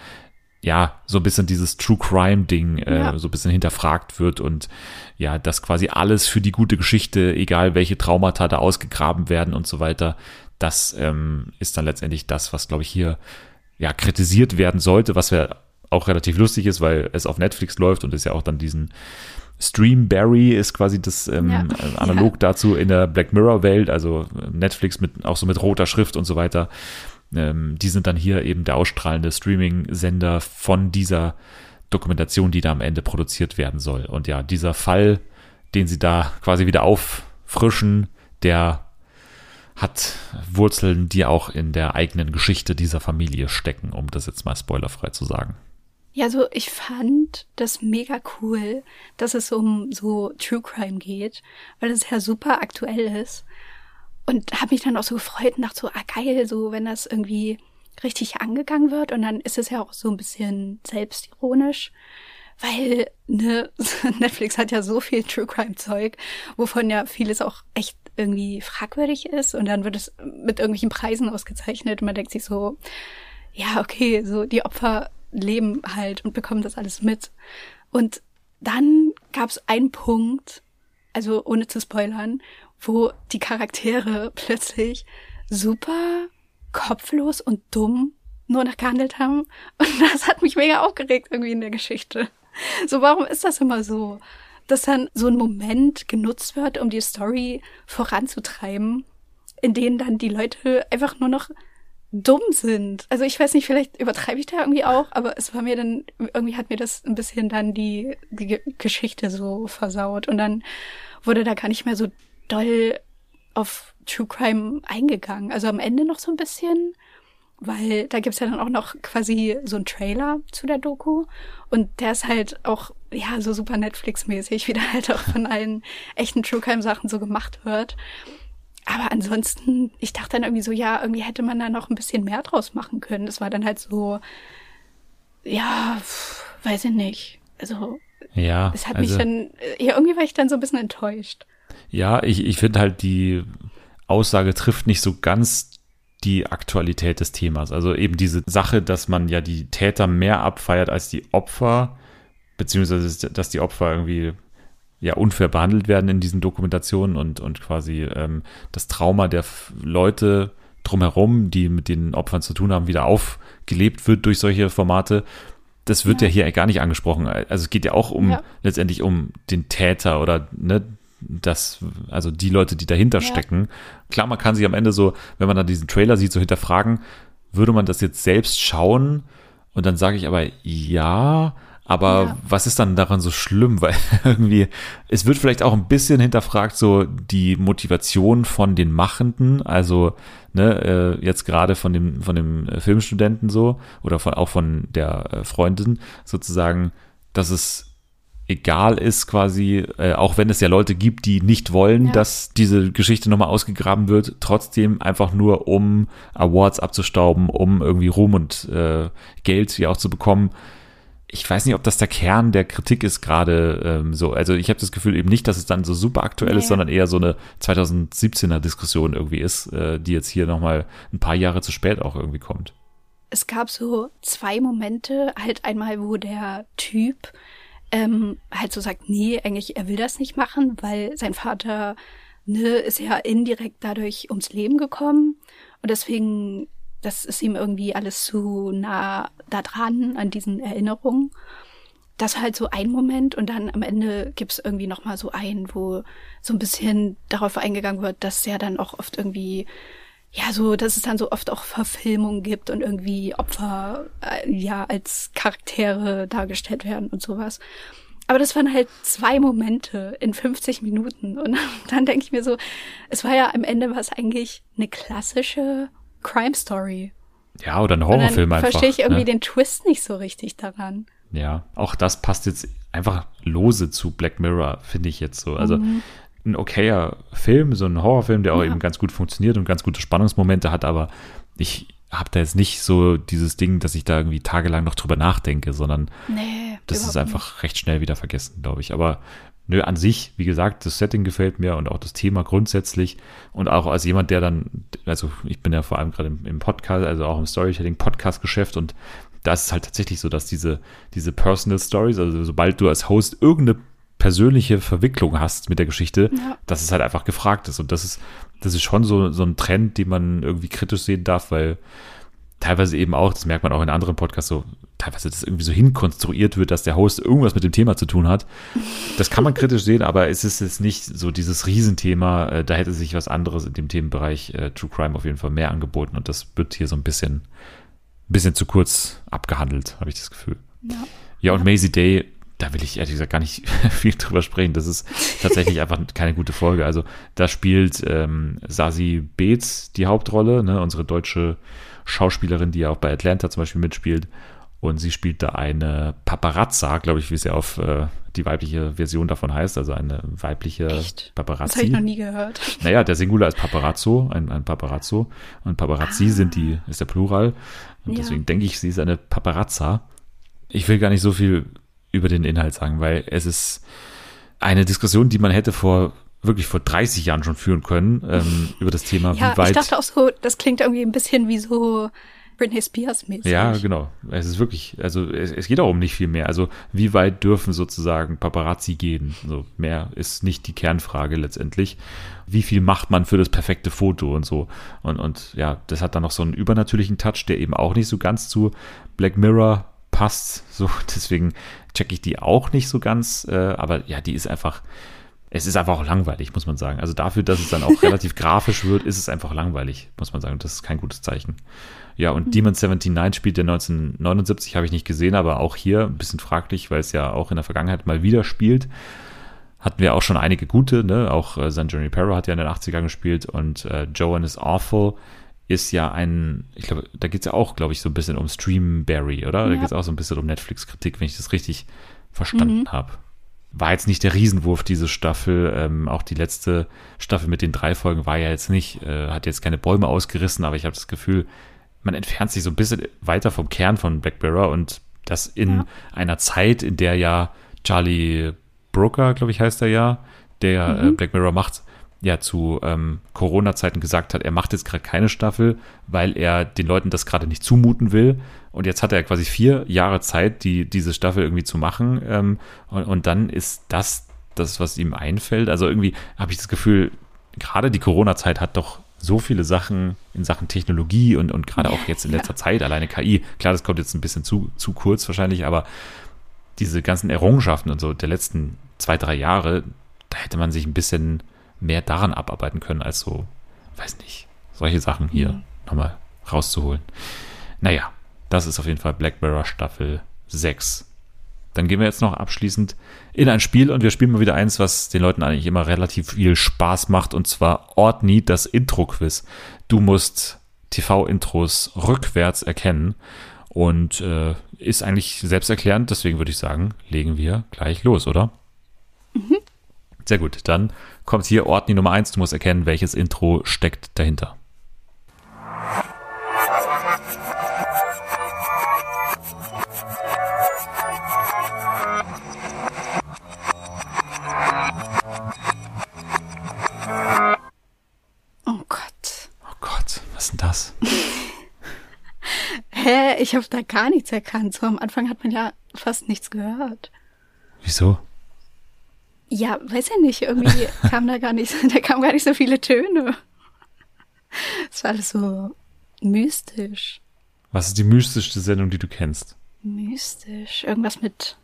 ja, so ein bisschen dieses True Crime Ding äh, Ja. so ein bisschen hinterfragt wird und ja, dass quasi alles für die gute Geschichte, egal welche Traumata da ausgegraben werden und so weiter, das ähm, ist dann letztendlich das, was glaube ich hier ja kritisiert werden sollte, was ja auch relativ lustig ist, weil es auf Netflix läuft und es ja auch dann diesen Streamberry ist quasi das ähm, Ja. äh, analog dazu in der Black Mirror Welt, also Netflix mit auch so mit roter Schrift und so weiter. Ähm, die sind dann hier eben der ausstrahlende Streaming-Sender von dieser Dokumentation, die da am Ende produziert werden soll. Und ja, dieser Fall, den sie da quasi wieder auffrischen, der hat Wurzeln, die auch in der eigenen Geschichte dieser Familie stecken, um das jetzt mal spoilerfrei zu sagen. Ja, so ich fand das mega cool, dass es um so True Crime geht, weil es ja super aktuell ist. Und habe mich dann auch so gefreut und dachte so, ah geil, so wenn das irgendwie richtig angegangen wird und dann ist es ja auch so ein bisschen selbstironisch, weil ne, [laughs] Netflix hat ja so viel True Crime Zeug, wovon ja vieles auch echt irgendwie fragwürdig ist und dann wird es mit irgendwelchen Preisen ausgezeichnet und man denkt sich so, ja, okay, so die Opfer leben halt und bekommen das alles mit. Und dann gab es einen Punkt, also ohne zu spoilern, wo die Charaktere [laughs] plötzlich super kopflos und dumm nur noch gehandelt haben. Und das hat mich mega aufgeregt irgendwie in der Geschichte. So, warum ist das immer so? Dass dann so ein Moment genutzt wird, um die Story voranzutreiben, in denen dann die Leute einfach nur noch dumm sind. Also ich weiß nicht, vielleicht übertreibe ich da irgendwie auch, aber es war mir dann, irgendwie hat mir das ein bisschen dann die, die Ge- Geschichte so versaut und dann wurde da gar nicht mehr so doll auf True Crime eingegangen. Also am Ende noch so ein bisschen, weil da gibt's ja dann auch noch quasi so einen Trailer zu der Doku und der ist halt auch, ja, so super Netflix-mäßig, wie da halt auch von allen echten True Crime-Sachen so gemacht wird. Aber ansonsten, ich dachte dann irgendwie so, ja, irgendwie hätte man da noch ein bisschen mehr draus machen können. Das war dann halt so, ja, pf, weiß ich nicht. Also, Ja, es hat also, mich dann, ja, irgendwie war ich dann so ein bisschen enttäuscht. ja, ich, ich finde halt die Aussage trifft nicht so ganz die Aktualität des Themas. Also eben diese Sache, dass man ja die Täter mehr abfeiert als die Opfer, beziehungsweise dass die Opfer irgendwie ja unfair behandelt werden in diesen Dokumentationen und, und quasi ähm, das Trauma der Leute drumherum, die mit den Opfern zu tun haben, wieder aufgelebt wird durch solche Formate. Das wird ja, Ja. hier gar nicht angesprochen. Also es geht ja auch um Ja. letztendlich um den Täter oder ne, das, also die Leute, die dahinter Ja. stecken. Klar, man kann sich am Ende so, wenn man dann diesen Trailer sieht, so hinterfragen, würde man das jetzt selbst schauen? Und dann sage ich aber ja, aber Ja. was ist dann daran so schlimm? [laughs] Weil irgendwie, es wird vielleicht auch ein bisschen hinterfragt, so die Motivation von den Machenden, also ne, äh, jetzt gerade von dem, von dem äh, Filmstudenten so, oder von, auch von der äh, Freundin sozusagen, dass es egal ist quasi, äh, auch wenn es ja Leute gibt, die nicht wollen, Ja. dass diese Geschichte nochmal ausgegraben wird, trotzdem einfach nur um Awards abzustauben, um irgendwie Ruhm und äh, Geld ja auch zu bekommen. Ich weiß nicht, ob das der Kern der Kritik ist gerade ähm, so. Also ich habe das Gefühl eben nicht, dass es dann so super aktuell ist, Nee. sondern eher so eine 2017er Diskussion irgendwie ist, äh, die jetzt hier nochmal ein paar Jahre zu spät auch irgendwie kommt. Es gab so zwei Momente, halt einmal, wo der Typ ähm, halt so sagt, nee, eigentlich, er will das nicht machen, weil sein Vater, ne, ist ja indirekt dadurch ums Leben gekommen. Und deswegen, das ist ihm irgendwie alles zu nah da dran, an diesen Erinnerungen. Das war halt so ein Moment und dann am Ende gibt's irgendwie noch mal so einen, wo so ein bisschen darauf eingegangen wird, dass ja dann auch oft irgendwie ja, so, dass es dann so oft auch Verfilmungen gibt und irgendwie Opfer äh, ja als Charaktere dargestellt werden und sowas. Aber das waren halt zwei Momente in 50 Minuten. Und [laughs] dann denke ich mir so, es war ja am Ende was eigentlich eine klassische Crime Story. Ja, oder ein Horrorfilm einfach. verstehe ich irgendwie ne? den Twist nicht so richtig daran. Ja, auch das passt jetzt einfach lose zu Black Mirror, finde ich jetzt so. Also ein okayer Film, so ein Horrorfilm, der auch Mhm. Ja. eben ganz gut funktioniert und ganz gute Spannungsmomente hat, aber ich habe da jetzt nicht so dieses Ding, dass ich da irgendwie tagelang noch drüber nachdenke, sondern Nee. das ist einfach recht schnell wieder vergessen, glaube ich. Aber nö, an sich, wie gesagt, das Setting gefällt mir und auch das Thema grundsätzlich. Und auch als jemand, der dann, also ich bin ja vor allem gerade im, im Podcast, also auch im Storytelling-Podcast-Geschäft und da ist es halt tatsächlich so, dass diese, diese Personal Stories, also sobald du als Host irgendeine persönliche Verwicklung hast mit der Geschichte, Ja. dass es halt einfach gefragt ist. Und das ist, das ist schon so, so ein Trend, den man irgendwie kritisch sehen darf, weil teilweise eben auch, das merkt man auch in anderen Podcasts so, teilweise das irgendwie so hinkonstruiert wird, dass der Host irgendwas mit dem Thema zu tun hat. Das kann man kritisch sehen, aber es ist jetzt nicht so dieses Riesenthema. Äh, Da hätte sich was anderes in dem Themenbereich äh, True Crime auf jeden Fall mehr angeboten und das wird hier so ein bisschen, bisschen zu kurz abgehandelt, habe ich das Gefühl. Ja. Ja, und Maisie Day, da will ich ehrlich gesagt gar nicht [laughs] viel drüber sprechen. Das ist tatsächlich einfach keine gute Folge. Also da spielt ähm, Sasi Beetz die Hauptrolle, ne, unsere deutsche Schauspielerin, die ja auch bei Atlanta zum Beispiel mitspielt. Und sie spielt da eine Paparazza, glaube ich, wie es ja auf äh, die weibliche Version davon heißt, also eine weibliche Echt? Das Paparazzi. habe ich noch nie gehört. Naja, der Singular ist Paparazzo, ein, ein Paparazzo. Und Paparazzi sind die, ist der Plural. Und Ja. deswegen denke ich, sie ist eine Paparazza. Ich will gar nicht so viel über den Inhalt sagen, weil es ist eine Diskussion, die man hätte vor wirklich vor 30 Jahren schon führen können, ähm, über das Thema, Ja, wie weit. ich dachte auch so, das klingt irgendwie ein bisschen wie so Britney Spears mäßig. Ja, genau. Es ist wirklich, also es, es geht auch um nicht viel mehr. Also wie weit dürfen sozusagen Paparazzi gehen? So mehr ist nicht die Kernfrage letztendlich. Wie viel macht man für das perfekte Foto und so? Und, und ja, das hat dann noch so einen übernatürlichen Touch, der eben auch nicht so ganz zu Black Mirror passt. So, [laughs] deswegen checke ich die auch nicht so ganz. Äh, aber ja, die ist einfach, es ist einfach auch langweilig, muss man sagen. Also dafür, dass es dann auch [laughs] relativ grafisch wird, ist es einfach langweilig, muss man sagen. Das ist kein gutes Zeichen. Ja, und Demon 79 spielt der 1979, habe ich nicht gesehen, aber auch hier ein bisschen fraglich, weil es ja auch in der Vergangenheit mal wieder spielt. Hatten wir auch schon einige gute, ne? Auch äh, San Junipero hat ja in den 80ern gespilt und äh, Joan is Awful ist ja ein, ich glaube, da geht es ja auch, glaube ich, so ein bisschen um Streamberry, oder? Da Ja. geht es auch so ein bisschen um Netflix-Kritik, wenn ich das richtig verstanden habe. War jetzt nicht der Riesenwurf, diese Staffel. Ähm, auch die letzte Staffel mit den drei Folgen war ja jetzt nicht, äh, hat jetzt keine Bäume ausgerissen, aber ich habe das Gefühl, man entfernt sich so ein bisschen weiter vom Kern von Black Mirror und das in Ja. einer Zeit, in der ja Charlie Brooker, glaube ich, heißt er ja, der äh, Black Mirror macht, ja zu ähm, Corona-Zeiten gesagt hat, er macht jetzt gerade keine Staffel, weil er den Leuten das gerade nicht zumuten will. Und jetzt hat er quasi vier Jahre Zeit, die, diese Staffel irgendwie zu machen. Ähm, und, und dann ist das das, was ihm einfällt. Also irgendwie habe ich das Gefühl, gerade die Corona-Zeit hat doch so viele Sachen in Sachen Technologie und, und gerade auch jetzt in letzter Zeit, alleine KI, klar, das kommt jetzt ein bisschen zu, zu kurz wahrscheinlich, aber diese ganzen Errungenschaften und so der letzten zwei, drei Jahre, da hätte man sich ein bisschen mehr daran abarbeiten können, als so, weiß nicht, solche Sachen hier Mhm. nochmal rauszuholen. Naja, das ist auf jeden Fall Black Mirror Staffel 6. Dann gehen wir jetzt noch abschließend in ein Spiel und wir spielen mal wieder eins, was den Leuten eigentlich immer relativ viel Spaß macht und zwar Ordni, das Intro-Quiz. Du musst TV-Intros rückwärts erkennen und äh, ist eigentlich selbsterklärend, deswegen würde ich sagen, legen wir gleich los, oder? Sehr gut, dann kommt hier Ordni Nummer 1, du musst erkennen, welches Intro steckt dahinter. Oh Gott. Oh Gott, was ist denn das? [laughs] Hä? Ich habe da gar nichts erkannt. So am Anfang hat man ja fast nichts gehört. Wieso? Ja, weiß ja nicht. Irgendwie [laughs] kam da gar nicht, da kamen gar nicht so viele Töne. Es war alles so mystisch. Was ist die mystischste Sendung, die du kennst? Mystisch. Irgendwas mit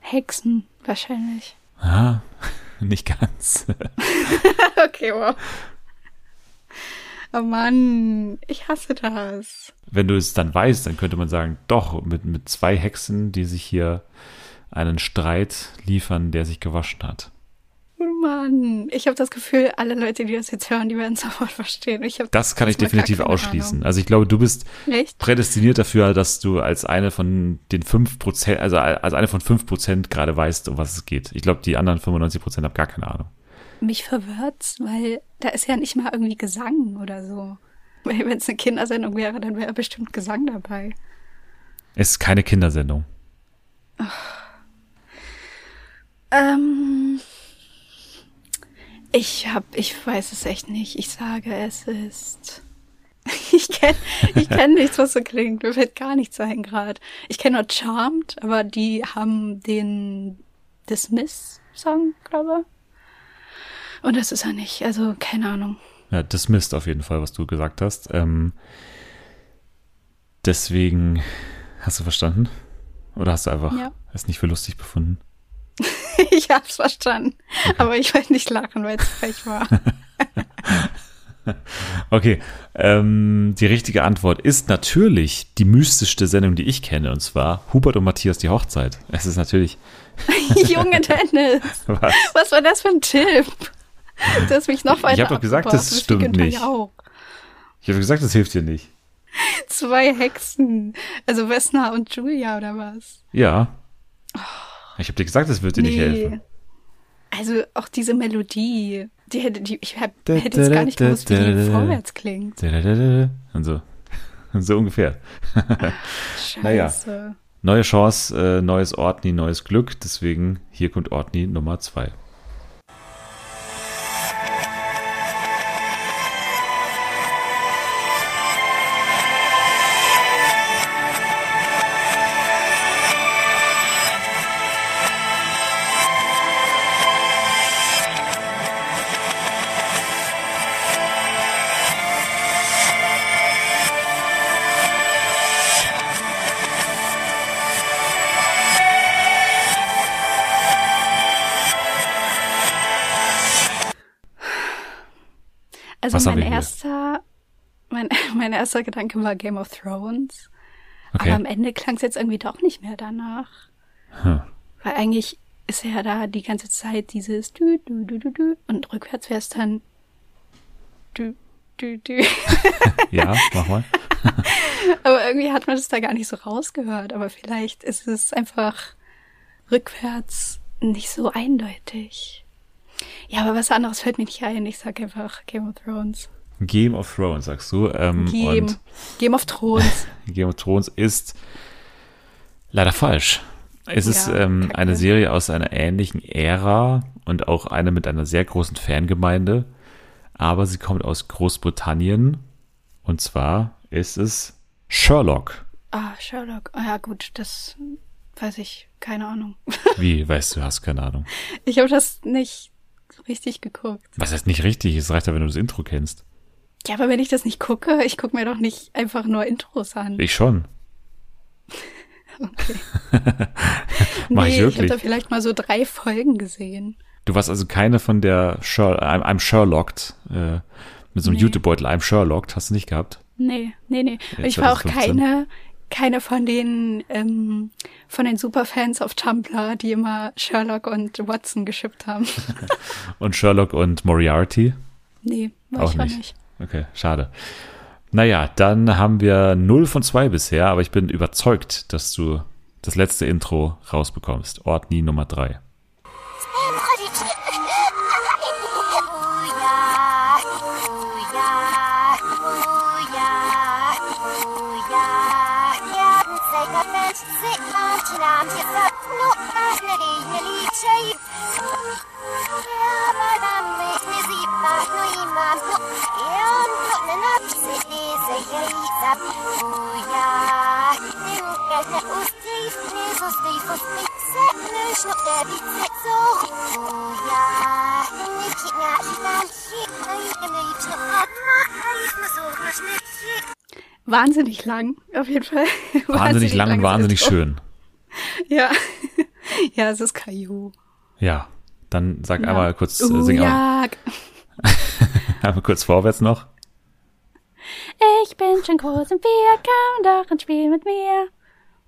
Hexen wahrscheinlich. Ah, [laughs] nicht ganz. [laughs] Okay, wow. Oh Mann, ich hasse das. Wenn du es dann weißt, dann könnte man sagen, doch, mit, mit zwei Hexen, die sich hier einen Streit liefern, der sich gewaschen hat. Mann, ich habe das Gefühl, alle Leute, die das jetzt hören, die werden [laughs] sofort verstehen. Ich Das kann ich definitiv ausschließen. Also ich glaube, du bist Ahnung. Echt? prädestiniert dafür, dass du als eine von den 5%, also als eine von 5% gerade weißt, um was es geht. Ich glaube, die anderen 95% haben gar keine Ahnung. Mich verwirrt's, weil da ist ja nicht mal irgendwie Gesang oder so. Wenn es eine Kindersendung wäre, dann wäre bestimmt Gesang dabei. Es ist keine Kindersendung. Ähm, ich hab, ich weiß es echt nicht. Ich sage, es ist. Ich [laughs] kenne ich kenn [laughs] nichts, was so klingt. Mir fällt gar nichts ein gerade. Ich kenne nur Charmed, aber die haben den Dismiss-Song, glaube ich. Und das ist er nicht. Also, keine Ahnung. Ja, dismissed auf jeden Fall, was du gesagt hast. Ähm, deswegen, hast du verstanden? Oder hast du einfach Ja. es nicht für lustig befunden? [laughs] ich hab's verstanden. Aber ich wollte nicht lachen, weil es frech war. [laughs] Okay, ähm, die richtige Antwort ist natürlich die mystischste Sendung, die ich kenne, und zwar Hubert und Matthias die Hochzeit. Es ist natürlich [laughs] Junge Dennis. was? Was war das für ein Tipp? Du hast mich noch weiter hab doch gesagt, das stimmt nicht. Auch. Ich habe gesagt, das hilft dir nicht. Zwei Hexen. Also Vesna und Julia oder was? Ja. Ich habe dir gesagt, das wird dir nicht helfen. Also auch diese Melodie. Die hätte, die, ich hab, hätte jetzt gar nicht gewusst, wie die vorwärts klingt. Und so. [laughs] So ungefähr. [laughs] Scheiße. Naja. Neue Chance, äh, neues Ortni, neues Glück. Deswegen, hier kommt Ortni Nummer zwei. Was haben mein wir hier? erster, mein, [laughs] mein erster Gedanke war Game of Thrones. Okay. Aber am Ende klang es jetzt irgendwie doch nicht mehr danach. Hm. Weil eigentlich ist ja da die ganze Zeit dieses dü, dü, dü, dü, dü und rückwärts wäre es dann dü, dü, dü. Ja, mach mal. [laughs] Aber irgendwie hat man das da gar nicht so rausgehört. Aber vielleicht ist es einfach rückwärts nicht so eindeutig. Ja, aber was anderes fällt mir nicht ein. Ich sag einfach Game of Thrones. Game of Thrones, sagst du. Ähm, Game, Game of Thrones. [laughs] Game of Thrones ist leider falsch. Es ist Ja, ähm, kacke. eine Serie aus einer ähnlichen Ära und auch eine mit einer sehr großen Fangemeinde. Aber sie kommt aus Großbritannien. Und zwar ist es Sherlock. Ah, Sherlock. Ah, ja, gut, das weiß ich. Keine Ahnung. Wie, [laughs] weißt du, hast keine Ahnung. Ich habe das nicht richtig geguckt. Was heißt nicht richtig? Es reicht ja, wenn du das Intro kennst. Ja, aber wenn ich das nicht gucke, ich gucke mir doch nicht einfach nur Intros an. Ich schon. [laughs] Okay. [laughs] Mach ich nee, ich habe wirklich. da vielleicht mal so drei Folgen gesehen. Du warst also keine von der Sher I'm, I'm Sherlocked, äh, mit so einem Nee. Jutebeutel, I'm Sherlocked, hast du nicht gehabt? Nee, nee, nee. Ich war auch 2015. keine, keine von den, ähm, von den Superfans auf Tumblr, die immer Sherlock und Watson geschippt haben. [laughs] Und Sherlock und Moriarty? nee, war Auch ich auch nicht. nicht. Okay, schade. Naja, dann haben wir 0 von 2 bisher, aber ich bin überzeugt, dass du das letzte Intro rausbekommst. Ortni Nummer 3. Wahnsinnig lang, auf jeden Fall. [laughs] Wahnsinnig lang und wahnsinnig schön. Ja. [laughs] ja, es ist Caillou. Ja, dann sag Ja. einmal kurz, äh, Uh, sing einmal, ja. [laughs] einmal kurz vorwärts noch. Ich bin schon groß und wir komm doch und spiel mit mir.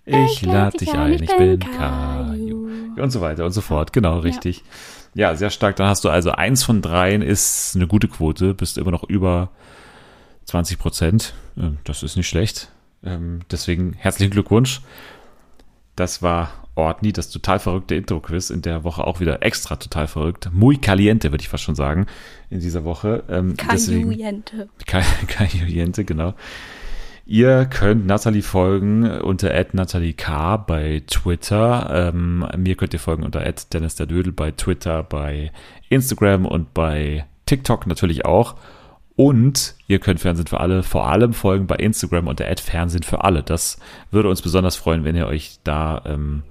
Ich Ich lade lad dich ein, ich bin Caillou. Und so weiter und so fort. Genau, richtig. Ja. sehr stark. Dann hast du also eins von dreien ist eine gute Quote, bist immer noch über 20 Prozent. Ähm, Das ist nicht schlecht. Ähm, Deswegen herzlichen Glückwunsch. Das war Ortni, das total verrückte Intro-Quiz. In der Woche auch wieder extra total verrückt. Muy caliente, würde ich fast schon sagen, in dieser Woche. Ähm, Kai Jente, [laughs] genau. Ihr könnt Natalie folgen unter @natalie K bei Twitter. Ähm, mir könnt ihr folgen unter Dennis der Dödel bei Twitter, bei Instagram und bei TikTok natürlich auch. Und ihr könnt Fernsehen für alle vor allem folgen bei Instagram unter Fernsehen für alle. Das würde uns besonders freuen, wenn ihr euch da ähm,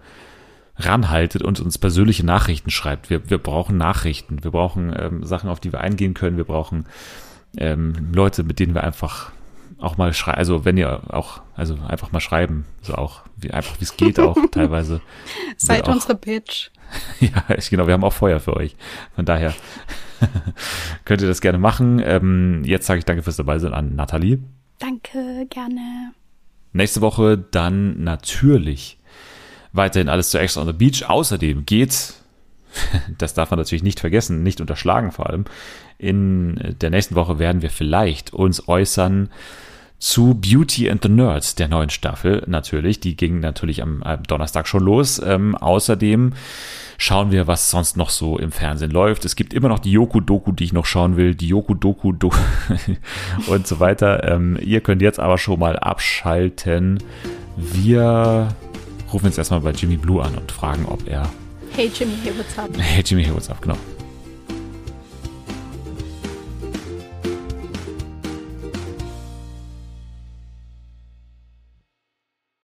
ranhaltet und uns persönliche Nachrichten schreibt. Wir, wir brauchen Nachrichten, wir brauchen ähm, Sachen, auf die wir eingehen können, wir brauchen ähm, Leute, mit denen wir einfach auch mal schreiben, also wenn ihr auch, also einfach mal schreiben, so auch, wie einfach wie es geht auch [laughs] teilweise. Seid auch, unsere Bitch. [laughs] ja, genau, wir haben auch Feuer für euch. Von daher [laughs] könnt ihr das gerne machen. Ähm, jetzt sage ich danke fürs dabei sein an Nathalie. Danke, gerne. Nächste Woche dann natürlich weiterhin alles zu Extra on the Beach. Außerdem geht, [laughs] das darf man natürlich nicht vergessen, nicht unterschlagen vor allem, in der nächsten Woche werden wir vielleicht uns äußern zu Beauty and the Nerds, der neuen Staffel natürlich. Die ging natürlich am, Donnerstag schon los. Ähm, außerdem schauen wir, was sonst noch so im Fernsehen läuft. Es gibt immer noch die Yoku-Doku, die ich noch schauen will, die Yoku-Doku [laughs] und so weiter. Ähm, ihr könnt jetzt aber schon mal abschalten. Wir rufen jetzt erstmal bei Jimmy Blue an und fragen, ob er. Hey Jimmy, hey, what's up? Hey Jimmy, hey, what's up? Genau.